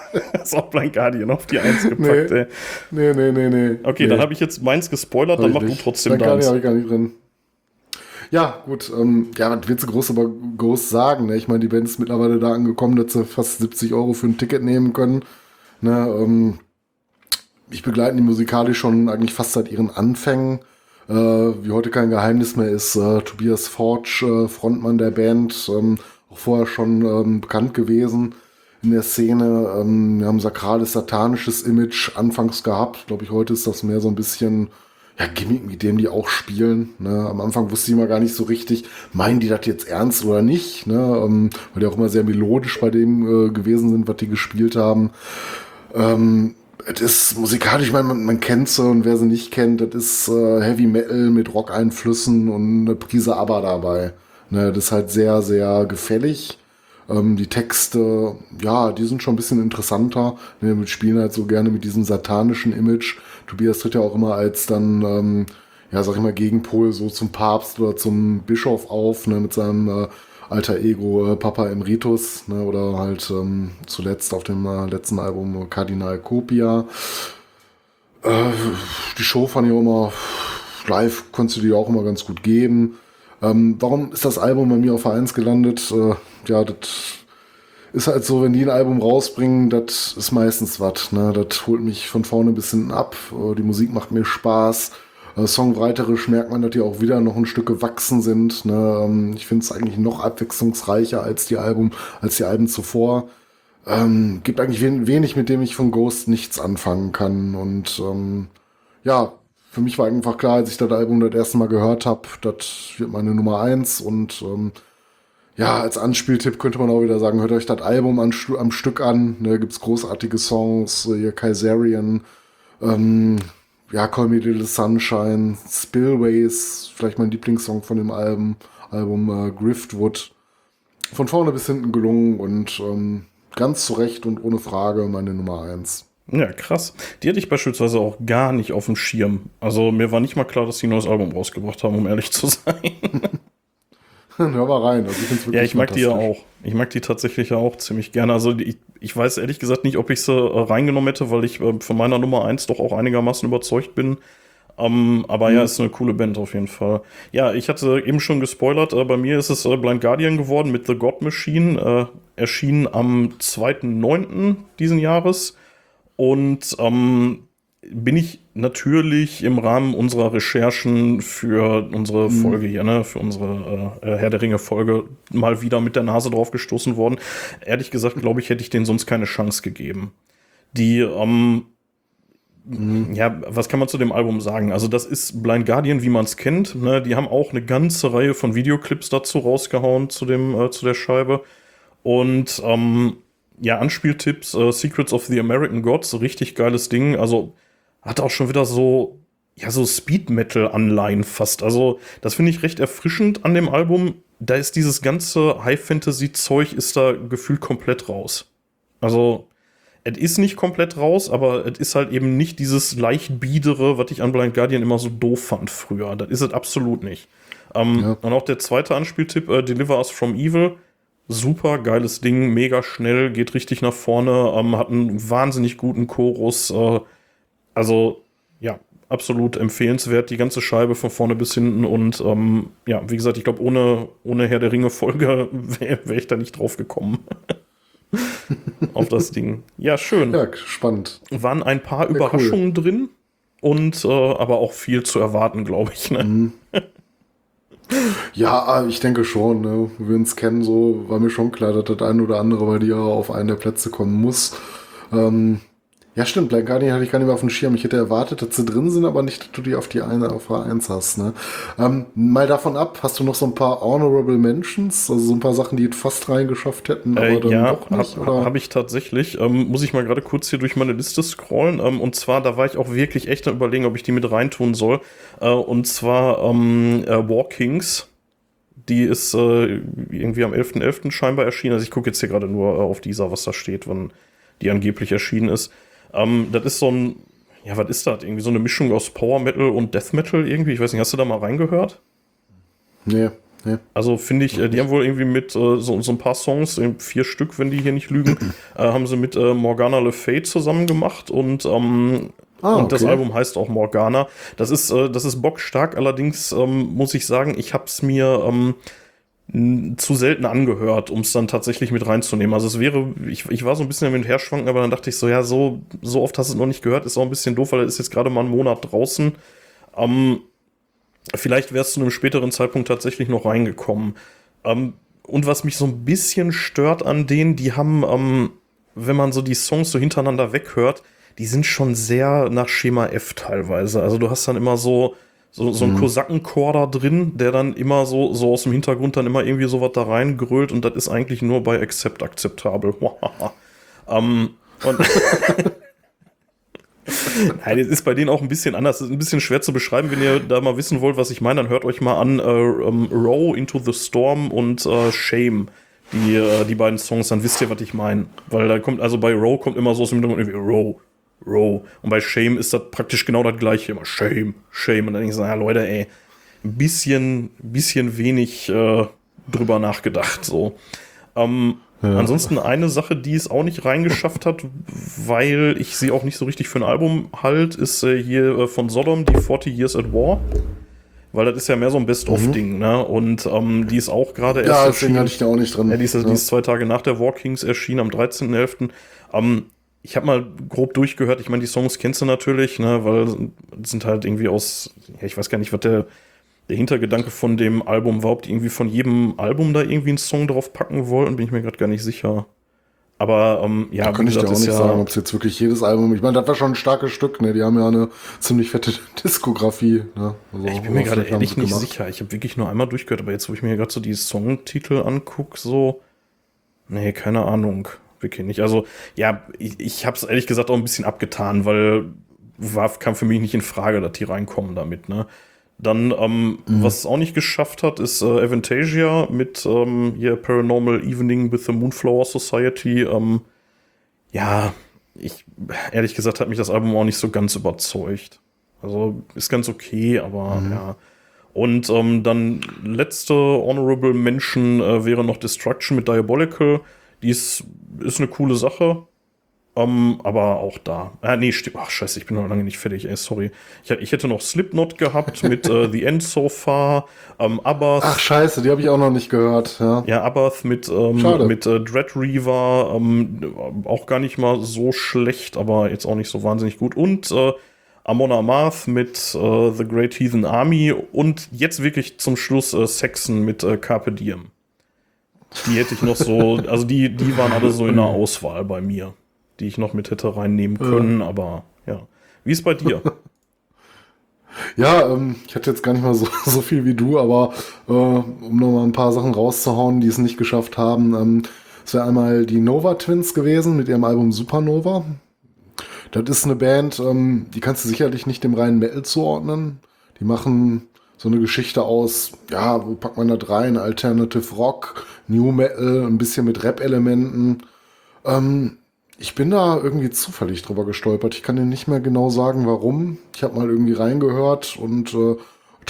auch Blind Guardian auf die Eins gepackt, Nee. ey. Nee, nee, nee, nee. Okay, nee. dann habe ich jetzt meins gespoilert, dann mach du trotzdem deins. ich, hab ich gar nicht drin. Ja, gut. Ähm, ja, was willst du groß über Ghost sagen? Ne? Ich meine, die Band ist mittlerweile da angekommen, dass sie fast 70 Euro für ein Ticket nehmen können. Ne? Ähm, ich begleite die musikalisch schon eigentlich fast seit ihren Anfängen. Äh, wie heute kein Geheimnis mehr ist, äh, Tobias Forge, äh, Frontmann der Band, ähm, auch vorher schon ähm, bekannt gewesen in der Szene. Ähm, wir haben sakrales, satanisches Image anfangs gehabt. Glaube ich, heute ist das mehr so ein bisschen ja, Gimmick, mit dem die auch spielen. Ne? Am Anfang wusste ich immer gar nicht so richtig, meinen die das jetzt ernst oder nicht, ne? ähm, weil die auch immer sehr melodisch bei dem äh, gewesen sind, was die gespielt haben. Ähm, es ist musikalisch, ich meine, man, kennt sie und wer sie nicht kennt, das ist äh, Heavy Metal mit Rock-Einflüssen und eine Prise ABBA dabei. Ne, das ist halt sehr, sehr gefällig. Ähm, die Texte, ja, die sind schon ein bisschen interessanter. Ne, wir spielen halt so gerne mit diesem satanischen Image. Tobias tritt ja auch immer als dann, ähm, ja, sag ich mal, Gegenpol so zum Papst oder zum Bischof auf, ne, mit seinem äh, alter Ego äh, Papa Emeritus, ne, oder halt ähm, zuletzt auf dem äh, letzten Album äh, Kardinal Copia. Äh, die Show fand ich auch immer, live konntest du die auch immer ganz gut geben. Ähm, warum ist das Album bei mir auf Vereins gelandet? Äh, ja, das ist halt so, wenn die ein Album rausbringen, das ist meistens was. Ne? Das holt mich von vorne bis hinten ab. Äh, die Musik macht mir Spaß. Äh, songwriterisch merkt man, dass die auch wieder noch ein Stück gewachsen sind. Ne? Ähm, ich finde es eigentlich noch abwechslungsreicher als die Album, als die Alben zuvor. Ähm, gibt eigentlich wen, wenig, mit dem ich von Ghost nichts anfangen kann. Und ähm, ja, für mich war einfach klar, als ich das Album das erste Mal gehört habe, das wird meine Nummer eins und ähm, ja, als Anspieltipp könnte man auch wieder sagen, hört euch das Album an, am Stück an. Da gibt's großartige Songs, äh, hier Kaisarian, ähm, ja, Call Me Little Sunshine, Spillways, vielleicht mein Lieblingssong von dem Album, Album äh, Griftwood. Von vorne bis hinten gelungen und ähm, ganz zu Recht und ohne Frage meine Nummer eins. Ja, krass. Die hatte ich beispielsweise auch gar nicht auf dem Schirm. Also mir war nicht mal klar, dass die ein neues Album rausgebracht haben, um ehrlich zu sein. Hör mal rein. Also ich ja, ich mag die ja auch. Ich mag die tatsächlich ja auch ziemlich gerne. Also ich, ich weiß ehrlich gesagt nicht, ob ich sie äh, reingenommen hätte, weil ich äh, von meiner Nummer 1 doch auch einigermaßen überzeugt bin. Ähm, aber Mhm. ja, ist eine coole Band auf jeden Fall. Ja, ich hatte eben schon gespoilert, äh, bei mir ist es äh, Blind Guardian geworden mit The God Machine. Äh, erschienen am 2.9. diesen Jahres. Und ähm, bin ich natürlich im Rahmen unserer Recherchen für unsere Folge hier, ne, für unsere äh, Herr der Ringe Folge mal wieder mit der Nase drauf gestoßen worden. Ehrlich gesagt, glaube ich, hätte ich denen sonst keine Chance gegeben. Die, ähm, ja, was kann man zu dem Album sagen? Also, das ist Blind Guardian, wie man es kennt. Ne? Die haben auch eine ganze Reihe von Videoclips dazu rausgehauen zu dem, äh, zu der Scheibe. Und ähm, ja, Anspieltipps, äh, Secrets of the American Gods, richtig geiles Ding. Also hat auch schon wieder so, ja, so Speed Metal-Anleihen fast. Also, das finde ich recht erfrischend an dem Album. Da ist dieses ganze High-Fantasy-Zeug ist da gefühlt komplett raus. Also, es ist nicht komplett raus, aber es ist halt eben nicht dieses leicht biedere, was ich an Blind Guardian immer so doof fand früher. Das ist es absolut nicht. Ähm, Ja. Und auch der zweite Anspieltipp, äh, Deliver Us From Evil. Super geiles Ding, mega schnell, geht richtig nach vorne, ähm, hat einen wahnsinnig guten Chorus. Äh, also, ja, absolut empfehlenswert, die ganze Scheibe von vorne bis hinten. Und ähm, ja, wie gesagt, ich glaube, ohne, ohne Herr der Ringe-Folge wäre wär ich da nicht drauf gekommen. Auf das Ding. Ja, schön. Ja, spannend. Waren ein paar cool. Überraschungen drin und äh, aber auch viel zu erwarten, glaube ich. Ne? Mhm. Ja, äh, ich denke schon, ne? Wir uns kennen, so war mir schon klar, dass das ein oder andere bei dir auf einen der Plätze kommen muss. Ähm, ja, stimmt, Blind Guardian hatte ich gar nicht mehr auf dem Schirm. Ich hätte erwartet, dass sie drin sind, aber nicht, dass du die auf die eine auf A1 hast. Ne? Ähm, mal davon ab, hast du noch so ein paar Honorable Mentions, also so ein paar Sachen, die fast reingeschafft hätten, aber Äh, dann ja, doch nicht? habe hab ich tatsächlich. Ähm, muss ich mal gerade kurz hier durch meine Liste scrollen. Ähm, und zwar, da war ich auch wirklich echt am überlegen, ob ich die mit reintun soll. Äh, und zwar ähm, äh, War Kings. Die ist äh, irgendwie am 11.11. scheinbar erschienen. Also ich gucke jetzt hier gerade nur äh, auf dieser, was da steht, wann die angeblich erschienen ist. Ähm, das ist so ein, ja, was ist das? Irgendwie so eine Mischung aus Power Metal und Death Metal irgendwie. Ich weiß nicht, hast du da mal reingehört? Nee, nee. Also finde ich, äh, die haben wohl irgendwie mit äh, so, so ein paar Songs, äh, vier Stück, wenn die hier nicht lügen, äh, haben sie mit Morgana Le Fay zusammen gemacht und, ähm, Ah, und das. Album heißt auch Morgana. Das ist, äh, das ist bockstark, allerdings ähm, muss ich sagen, ich habe es mir ähm, zu selten angehört, um es dann tatsächlich mit reinzunehmen. Also es wäre, ich, ich war so ein bisschen damit herschwanken, aber dann dachte ich so, ja, so, so oft hast du es noch nicht gehört, ist auch ein bisschen doof, weil er ist jetzt gerade mal einen Monat draußen. Ähm, vielleicht wärst du zu einem späteren Zeitpunkt tatsächlich noch reingekommen. Ähm, und was mich so ein bisschen stört an denen, die haben, ähm, wenn man so die Songs so hintereinander weghört, die sind schon sehr nach Schema F teilweise. Also du hast dann immer so, so, so einen Kosakenchor da drin, der dann immer so, so aus dem Hintergrund dann immer irgendwie sowas da reingrölt und das ist eigentlich nur bei Accept akzeptabel. ähm, und Nein, das ist bei denen auch ein bisschen anders. Das ist ein bisschen schwer zu beschreiben. Wenn ihr da mal wissen wollt, was ich meine, dann hört euch mal an äh, ähm, Row Into the Storm und äh, Shame. Die, äh, die beiden Songs, dann wisst ihr, was ich meine. Weil da kommt, also bei Row kommt immer so aus dem Hintergrund irgendwie Row, Row. Und bei Shame ist das praktisch genau das gleiche. Immer Shame, Shame. Und dann denke ich so, ja Leute, ey, ein bisschen, bisschen wenig äh, drüber nachgedacht. So. Ähm, Ansonsten eine Sache, die es auch nicht reingeschafft hat, weil ich sie auch nicht so richtig für ein Album halt, ist äh, hier äh, von Sodom, die 40 Years at War. Weil das ist ja mehr so ein Best-of-Ding, ne? Und ähm, die ist auch gerade Ja, deswegen hatte ich da auch nicht drin. Ja, die ist, die ist zwei Tage nach der War Kings erschienen, am 13.11. Ähm, ich habe mal grob durchgehört, ich meine, die Songs kennst du natürlich, ne, weil sind halt irgendwie aus, ja, ich weiß gar nicht, was der, der Hintergedanke von dem Album war, ob die irgendwie von jedem Album da irgendwie einen Song drauf packen wollten, bin ich mir gerade gar nicht sicher. Aber ähm, ja, Da kann wie ich dir auch nicht ja, sagen, ob es jetzt wirklich jedes Album. Ich meine, das war schon ein starkes Stück, ne? Die haben ja eine ziemlich fette Diskografie. Ne? Also, Ich bin mir gerade ehrlich nicht sicher. Ich habe wirklich nur einmal durchgehört, aber jetzt, wo ich mir gerade so die Songtitel angucke, so. Nee, keine Ahnung. Wirklich nicht. Also, ja, ich, ich habe es ehrlich gesagt auch ein bisschen abgetan, weil war, kam für mich nicht in Frage, dass die reinkommen damit, ne? Dann, ähm, was es auch nicht geschafft hat, ist äh, Avantasia mit ähm, hier Paranormal Evening with the Moonflower Society. Ähm, ja, ich, ehrlich gesagt, hat mich das Album auch nicht so ganz überzeugt. Also ist ganz okay, aber ja. Und ähm, dann letzte Honorable Mention äh, wäre noch Destruction mit Diabolical. Die ist, ist eine coole Sache. Ähm, aber auch da. Ah, nee, stimmt. Ach, scheiße, ich bin noch lange nicht fertig, ey, sorry. Ich, ich hätte noch Slipknot gehabt mit äh, The End So Far, ähm, Abath. Ach, scheiße, die habe ich auch noch nicht gehört. Ja. Ja, Abath mit, ähm, Schade. mit äh, Dread Reaver, ähm, auch gar nicht mal so schlecht, aber jetzt auch nicht so wahnsinnig gut. Und äh, Amon Amarth mit äh, The Great Heathen Army und jetzt wirklich zum Schluss äh, Saxon mit äh, Carpe Diem. Die hätte ich noch so, also die, die waren alle so in der Auswahl bei mir, die ich noch mit hätte reinnehmen können, aber ja. Wie ist bei dir? Ja, ähm, ich hatte jetzt gar nicht mal so, so viel wie du, aber äh, um noch mal ein paar Sachen rauszuhauen, die es nicht geschafft haben. Ähm, es wäre einmal die Nova Twins gewesen mit ihrem Album Supernova. Das ist eine Band, ähm, die kannst du sicherlich nicht dem reinen Metal zuordnen. Die machen so eine Geschichte aus, ja, wo packt man da rein? Alternative Rock, New Metal, ein bisschen mit Rap-Elementen. Ähm, ich bin da irgendwie zufällig drüber gestolpert. Ich kann dir nicht mehr genau sagen, warum. Ich habe mal irgendwie reingehört und äh,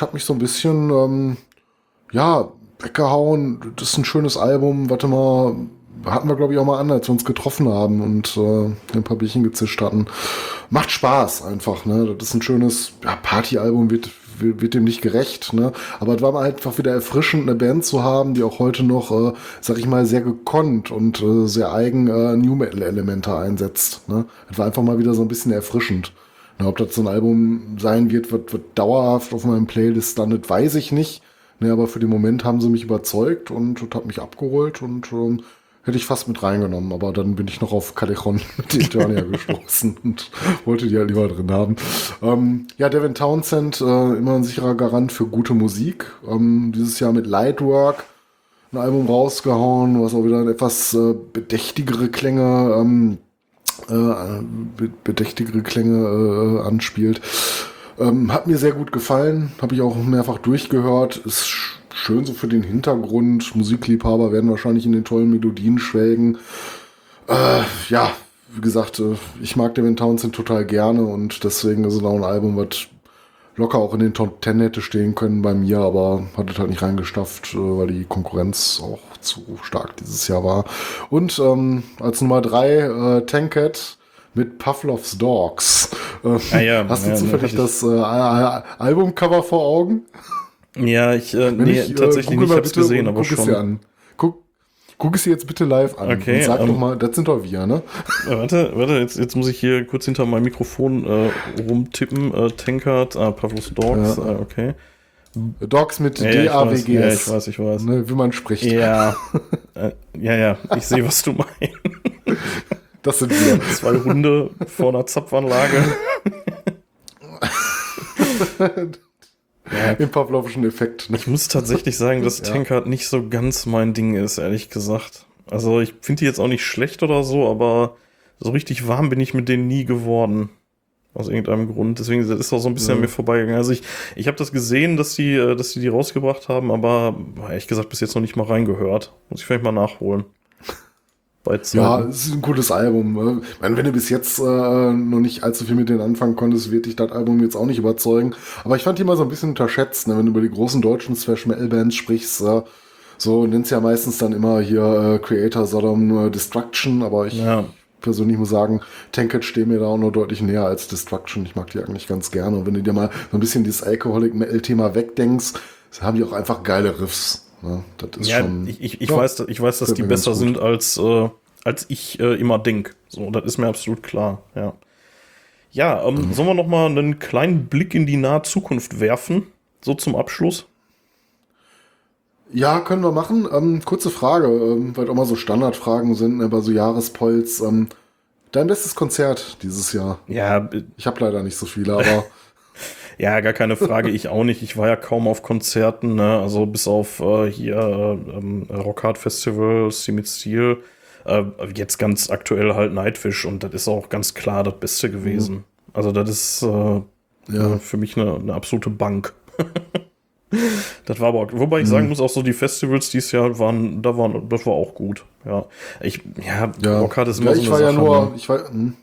habe mich so ein bisschen, ähm, ja, weggehauen. Das ist ein schönes Album. Warte mal, hatten wir glaube ich auch mal an, als wir uns getroffen haben und äh, ein paar Bierchen gezischt hatten. Macht Spaß einfach, ne? Das ist ein schönes ja, Partyalbum, wird, wird, dem nicht gerecht, ne? Aber es war mal einfach wieder erfrischend, eine Band zu haben, die auch heute noch, äh, sag ich mal, sehr gekonnt und äh, sehr eigen äh, New Metal-Elemente einsetzt. Ne? Es war einfach mal wieder so ein bisschen erfrischend. Na, ob das so ein Album sein wird, wird, wird dauerhaft auf meinem Playlist landet, weiß ich nicht. Ne, aber für den Moment haben sie mich überzeugt und, und hat mich abgeholt und ähm, hätte ich fast mit reingenommen, aber dann bin ich noch auf Callejon mit Eternia gestoßen und wollte die halt lieber drin haben. Ähm, ja, Devin Townsend, äh, immer ein sicherer Garant für gute Musik. Ähm, dieses Jahr mit Lightwork ein Album rausgehauen, was auch wieder etwas äh, bedächtigere Klänge, ähm, äh, bedächtigere Klänge äh, anspielt. Ähm, hat mir sehr gut gefallen, habe ich auch mehrfach durchgehört. Ist schön so für den Hintergrund. Musikliebhaber werden wahrscheinlich in den tollen Melodien schwelgen. Äh, ja, wie gesagt, äh, ich mag Devin Townsend total gerne und deswegen ist es auch ein Album, was locker auch in den Top Ten hätte stehen können bei mir, aber hat es halt nicht reingestafft, äh, weil die Konkurrenz auch zu stark dieses Jahr war. Und ähm, als Nummer drei äh, Tankett mit Pavlovs Dogs. Äh, Ah ja, Hast du ja, zufällig das äh, Albumcover vor Augen? Ja, ich, äh, nee, ich, äh, tatsächlich nicht, mal hab's gesehen, aber guck es dir schon. an. Guck, guck es dir jetzt bitte live an. Okay, und sag ähm, doch mal, das sind doch wir, ne? Warte, warte, jetzt, jetzt muss ich hier kurz hinter meinem Mikrofon äh, rumtippen. Äh, Tankard, ah, Pavlos Dogs, Ja. ah, okay. Dogs mit Ja, ich D-A-W-G-S. ja, ich weiß, ich weiß. Ne, wie man spricht. Ja, äh, ja, ja, ich sehe, was du meinst. Das sind wir. Zwei Hunde vor einer Zapfanlage. ja, Im Pavlovischen Effekt. Ne? ich muss tatsächlich sagen, dass Ja. Tankard nicht so ganz mein Ding ist, ehrlich gesagt. Also ich finde die jetzt auch nicht schlecht oder so, aber so richtig warm bin ich mit denen nie geworden. Aus irgendeinem Grund. Deswegen das ist auch so ein bisschen Ja. an mir vorbeigegangen. Also ich, ich habe das gesehen, dass die, äh, dass die die rausgebracht haben, aber ehrlich gesagt bis jetzt noch nicht mal reingehört. Muss ich vielleicht mal nachholen. Ja, es ist ein gutes Album. Ich meine, wenn du bis jetzt äh, noch nicht allzu viel mit denen anfangen konntest, wird dich das Album jetzt auch nicht überzeugen. Aber ich fand die mal so ein bisschen unterschätzt, ne? wenn du über die großen deutschen Thrash Metal Bands sprichst. Äh, so nennst ja meistens dann immer hier äh, Creator Sodom äh, Destruction, aber ich Ja. persönlich muss sagen, Tankett stehen mir da auch noch deutlich näher als Destruction. Ich mag die eigentlich ganz gerne. Und wenn du dir mal so ein bisschen dieses Alcoholic Metal Thema wegdenkst, haben die auch einfach geile Riffs. Ne? Das ist Ja, schon. ich, ich, ich, ja, weiß, ich weiß, dass die besser sind, als, äh, als ich äh, immer denk. So, das ist mir absolut klar, ja. Ja, ähm, Mhm. sollen wir noch mal einen kleinen Blick in die nahe Zukunft werfen? So zum Abschluss? Ja, können wir machen. Ähm, kurze Frage, ähm, weil auch mal so Standardfragen sind, ne, bei so Jahrespolz. Ähm, dein bestes Konzert dieses Jahr? Ja, äh, Ich habe leider nicht so viele, aber ja, gar keine Frage. ich auch nicht. Ich war ja kaum auf Konzerten, ne? also bis auf äh, hier äh, ähm, Rockhard Festival, Sie mit Stil. Äh, jetzt ganz aktuell halt Nightwish und das ist auch ganz klar das Beste gewesen. Also das ist äh, ja. Ja, für mich eine, eine absolute Bank. das war aber auch, wobei ich sagen muss, auch so die Festivals dieses Jahr waren, da waren, das war auch gut. Ja, ich, ja, Ja, Rockhard ist ja immer so ich eine war ja Sache, nur, ne? ich war, hm.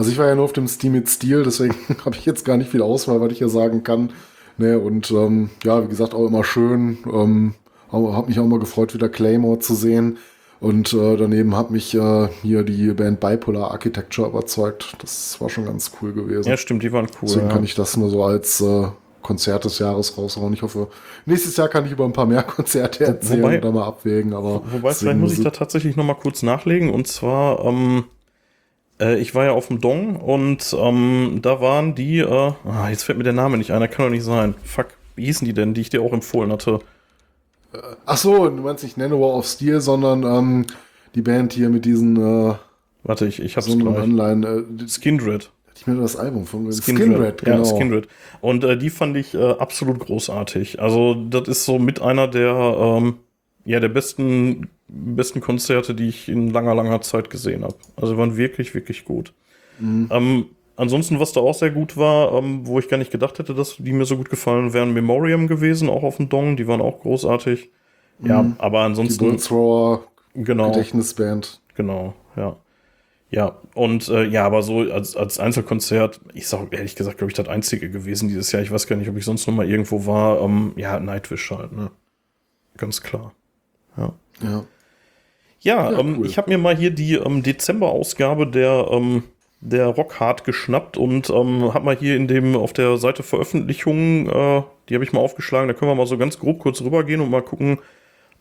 Also ich war ja nur auf dem Steam mit Stil, deswegen habe ich jetzt gar nicht viel Auswahl, was ich hier sagen kann. Ne, und ähm, ja, wie gesagt, auch immer schön. Ähm, habe mich auch mal gefreut, wieder Claymore zu sehen. Und äh, daneben hat mich äh, hier die Band Bipolar Architecture überzeugt. Das war schon ganz cool gewesen. Ja, stimmt, die waren cool. Deswegen ja. kann ich das nur so als äh, Konzert des Jahres raushauen. Ich hoffe, nächstes Jahr kann ich über ein paar mehr Konzerte erzählen Wobei- oder mal abwägen. Aber Wobei, vielleicht muss ich da tatsächlich noch mal kurz nachlegen. Und zwar, ähm, Äh, ich war ja auf dem Dong und ähm, da waren die, äh, ah, jetzt fällt mir der Name nicht ein, der kann doch nicht sein. Fuck, wie hießen die denn, die ich dir auch empfohlen hatte? Ach so, du meinst nicht Nanowar of Steel, sondern ähm, die Band hier mit diesen äh, Warte, ich, ich hab's so gleich. online. Äh, Skindred. ich mir das Album von Skindred, genau. Ja, Skindred. Und äh, die fand ich äh, absolut großartig. Also, das ist so mit einer der, ähm, ja, der besten, besten Konzerte, die ich in langer, langer Zeit gesehen habe. Also, waren wirklich, wirklich gut. Ähm, ansonsten, was da auch sehr gut war, ähm, wo ich gar nicht gedacht hätte, dass die mir so gut gefallen wären, Memoriam gewesen, auch auf dem Dong. Die waren auch großartig. Ja, aber Die ansonsten, Bullthrower genau. Gedächtnisband. Genau, ja. Ja, und äh, ja, aber so als, als Einzelkonzert, ich sag ehrlich gesagt, glaube ich, das einzige gewesen dieses Jahr. Ich weiß gar nicht, ob ich sonst noch mal irgendwo war. Ähm, ja, Nightwish halt, ne? Ganz klar. Ja, Ja. Ja, Ja, ähm, cool. ich habe mir mal hier die ähm, Dezember-Ausgabe der, ähm, der Rockhard geschnappt und ähm, habe mal hier in dem auf der Seite Veröffentlichungen, äh, die habe ich mal aufgeschlagen, da können wir mal so ganz grob kurz rübergehen und mal gucken,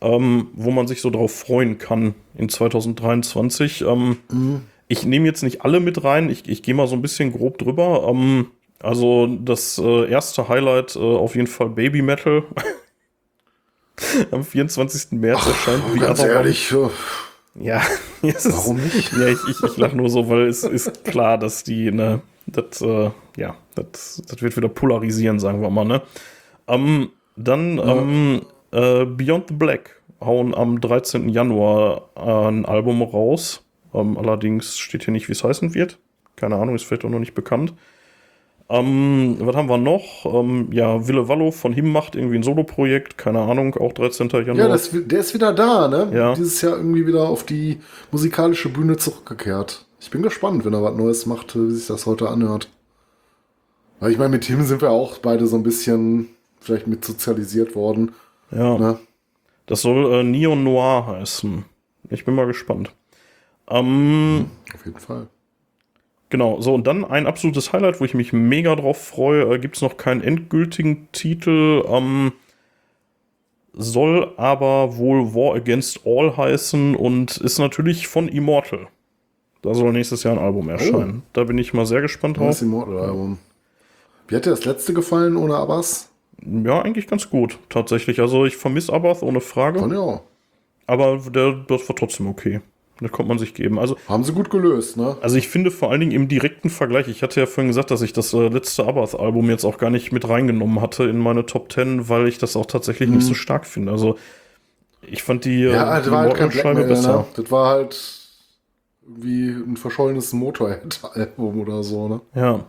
ähm, wo man sich so drauf freuen kann in 2023. Ähm, Ich nehme jetzt nicht alle mit rein, ich, ich gehe mal so ein bisschen grob drüber. Ähm, also das äh, erste Highlight äh, auf jeden Fall Baby Metal. Am 24. März erscheint The Ganz Other One. ehrlich, äh, Ja, warum nicht? ja, ich, ich, ich lache nur so, weil es ist klar, dass die, ne, das, äh, ja, das, das wird wieder polarisieren, sagen wir mal, ne. Ähm, dann ähm, äh, Beyond the Black hauen am 13. Januar ein Album raus. Ähm, allerdings steht hier nicht, wie es heißen wird. Keine Ahnung, ist vielleicht auch noch nicht bekannt. Ähm, was haben wir noch? Ähm, ja, Wille Wallo von Him macht irgendwie ein Soloprojekt, keine Ahnung, auch 13. Januar. Ja, das, der ist wieder da, ne? Ja. Dieses Jahr irgendwie wieder auf die musikalische Bühne zurückgekehrt. Ich bin gespannt, wenn er was Neues macht, wie sich das heute anhört. Weil ich meine, mit Tim sind wir auch beide so ein bisschen vielleicht mit sozialisiert worden. ja. Ne? Das soll äh, Neon Noir heißen. Ich bin mal gespannt. Ähm, Auf jeden Fall. Genau, so und dann ein absolutes Highlight, wo ich mich mega drauf freue. Äh, Gibt es noch keinen endgültigen Titel. Ähm, soll aber wohl War Against All heißen und ist natürlich von Immortal. Da soll nächstes Jahr ein Album erscheinen. Da bin ich mal sehr gespannt Das drauf. Immortal-Album. Wie hat dir das letzte gefallen ohne Abbas? Ja, eigentlich ganz gut, tatsächlich. Also ich vermisse Abath ohne Frage, ich auch. aber der, das war trotzdem okay. Das konnte man sich geben. Also Haben sie gut gelöst, ne? Also ich finde vor allen Dingen im direkten Vergleich, ich hatte ja vorhin gesagt, dass ich das äh, letzte Abath-Album jetzt auch gar nicht mit reingenommen hatte in meine Top 10, weil ich das auch tatsächlich nicht so stark finde. Also ich fand die, äh, Mhm. Ja, die das war halt Mortal-Scheibe Metal, besser. ne? Das war halt wie ein verschollenes Motorhead-Album oder so, ne? Ja.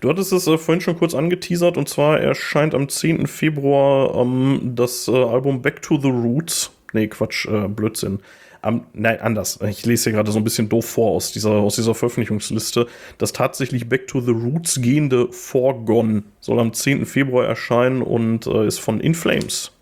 Du hattest es äh, vorhin schon kurz angeteasert und zwar erscheint am 10. Februar ähm, das äh, Album Back to the Roots. Nee, Quatsch, äh, Blödsinn. Am, nein, anders. Ich lese hier gerade so ein bisschen doof vor aus dieser, aus dieser Veröffentlichungsliste. Das tatsächlich Back to the Roots gehende Forgone soll am 10. Februar erscheinen und äh, ist von In Flames.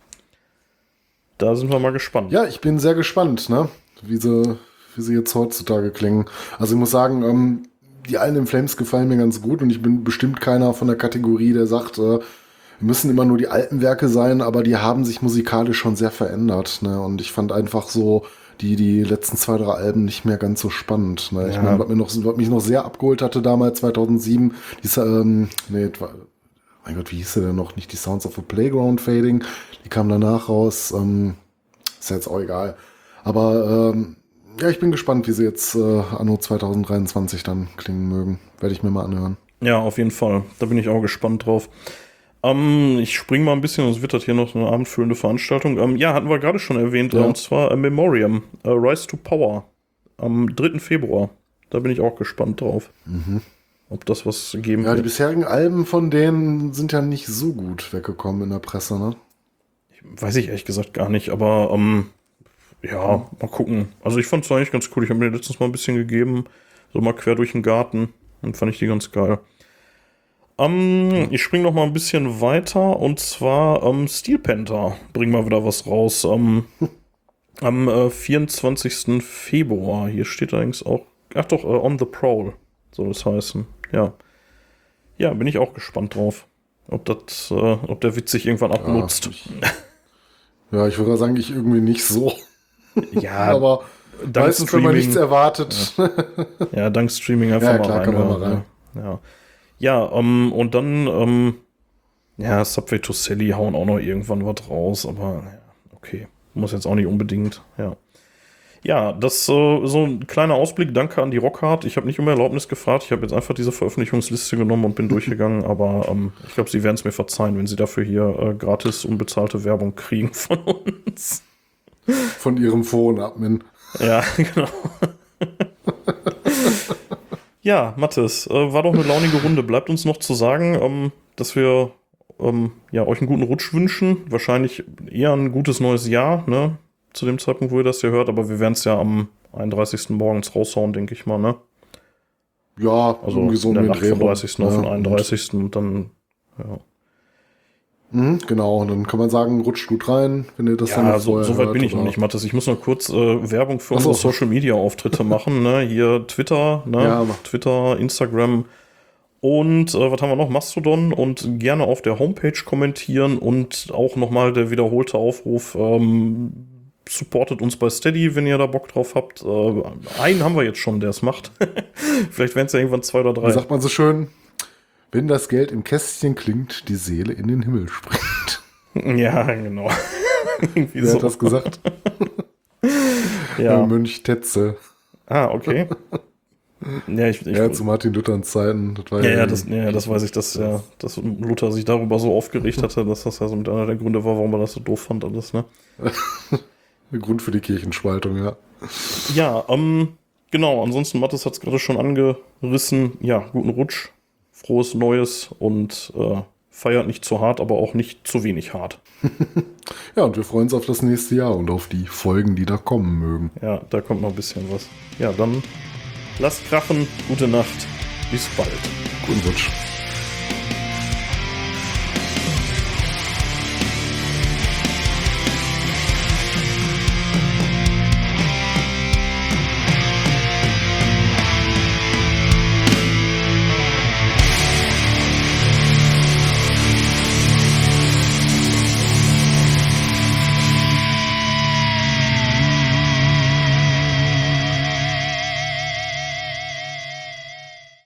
Da sind wir mal gespannt. Ja, ich bin sehr gespannt, ne? Wie sie, wie sie jetzt heutzutage klingen. Also ich muss sagen, ähm, die allen in Flames gefallen mir ganz gut und ich bin bestimmt keiner von der Kategorie, der sagt, äh, müssen immer nur die alten Werke sein, aber die haben sich musikalisch schon sehr verändert. Ne? Und ich fand einfach so die, die letzten zwei, drei Alben nicht mehr ganz so spannend. Ne? Ich Ja. meine, was, mir noch, was mich noch sehr abgeholt hatte damals, 2007, diese, ähm, nee, mein Gott, wie hieß sie denn noch? Nicht die Sounds of a Playground Fading, die kam danach raus. Ähm, ist ja jetzt auch egal. Aber ähm, ja, ich bin gespannt, wie sie jetzt äh, anno 2023 dann klingen mögen. Werde ich mir mal anhören. Ja, auf jeden Fall. Da bin ich auch gespannt drauf. Ähm, ich spring mal ein bisschen, sonst wird das hier noch eine abendfüllende Veranstaltung. Ähm, ja, hatten wir gerade schon erwähnt, Ja. äh, und zwar äh, Memoriam, äh, Rise to Power, am 3. Februar. Da bin ich auch gespannt drauf. Ob das was geben Mhm. Ja, die wird. bisherigen Alben von denen sind ja nicht so gut weggekommen in der Presse, ne? Weiß ich ehrlich gesagt gar nicht, aber ähm, ja, mal gucken. Also ich fand es eigentlich ganz cool. Ich habe mir letztens mal ein bisschen gegeben, so mal quer durch den Garten und fand ich die ganz geil. Ähm, ich spring noch mal ein bisschen weiter und zwar ähm, Steel Panther bringen wir wieder was raus. Ähm, am äh, 24. Februar. Hier steht allerdings auch, ach doch, äh, On the Prowl soll es heißen. Ja. Ja, bin ich auch gespannt drauf. Ob das, äh, ob der Witz sich irgendwann abnutzt. ich, ja, ich würde sagen, ich irgendwie nicht so. Ja, Aber dank Meistens, wenn man nichts erwartet. Ja, dank Streaming einfach Ja, mal klar, rein. kann man ja, mal rein. Ja, ja ähm, und dann, ähm, ja, Subway to Sally hauen auch noch irgendwann was raus, aber okay, muss jetzt auch nicht unbedingt, ja. Ja, das äh, so ein kleiner Ausblick. Danke an die Rockhard. Ich habe nicht um Erlaubnis gefragt. Ich habe jetzt einfach diese Veröffentlichungsliste genommen und bin durchgegangen. Aber ähm, ich glaube, Sie werden es mir verzeihen, wenn Sie dafür hier äh, gratis unbezahlte Werbung kriegen von uns. Von ihrem Foren-Admin. Ja, genau. Ja, Mathis, äh, war doch eine launige Runde. Bleibt uns noch zu sagen, ähm, dass wir ähm, ja, euch einen guten Rutsch wünschen. Wahrscheinlich eher ein gutes neues Jahr, ne? Zu dem Zeitpunkt, wo ihr das hier hört. Aber wir werden es ja am 31. morgens raushauen, denke ich mal, ne? Ja, Also in der Nacht vom rum. 30. auf den Ja, 31. Und dann, ja. Mhm, genau, und dann kann man sagen, rutscht gut rein, wenn ihr das dann Ja, noch so, so weit bin ich noch nicht, Mathis. Ich muss noch kurz äh, Werbung für unsere Social Media Auftritte machen. Ne? Hier Twitter, ne? Ja. Twitter, Instagram und äh, was haben wir noch? Mastodon und gerne auf der Homepage kommentieren und auch nochmal der wiederholte Aufruf. Ähm, supportet uns bei Steady, wenn ihr da Bock drauf habt. Äh, einen haben wir jetzt schon, der es macht. Vielleicht werden es ja irgendwann zwei oder Wie drei. sagt man so schön, wenn das Geld im Kästchen klingt, die Seele in den Himmel springt. Ja, genau. Irgendwie Wer so. hat das gesagt? ja. Mönch Tetzel. Ah, okay. Ja, ich, ich, Ja, zu Martin Luthers Zeiten. Das war Ja, ja, das, ja, das weiß ich, dass, ja, dass Luther sich darüber so aufgeregt hatte, dass das ja so mit einer der Gründe war, warum er das so doof fand, alles, ne? Grund für die Kirchenspaltung, ja. Ja, ähm, genau, ansonsten, Mathis hat es gerade schon angerissen. Ja, guten Rutsch, frohes Neues und äh, feiert nicht zu hart, aber auch nicht zu wenig hart. Ja, und wir freuen uns auf das nächste Jahr und auf die Folgen, die da kommen mögen. Ja, da kommt noch ein bisschen was. Ja, dann lasst krachen, gute Nacht, bis bald. Guten Rutsch.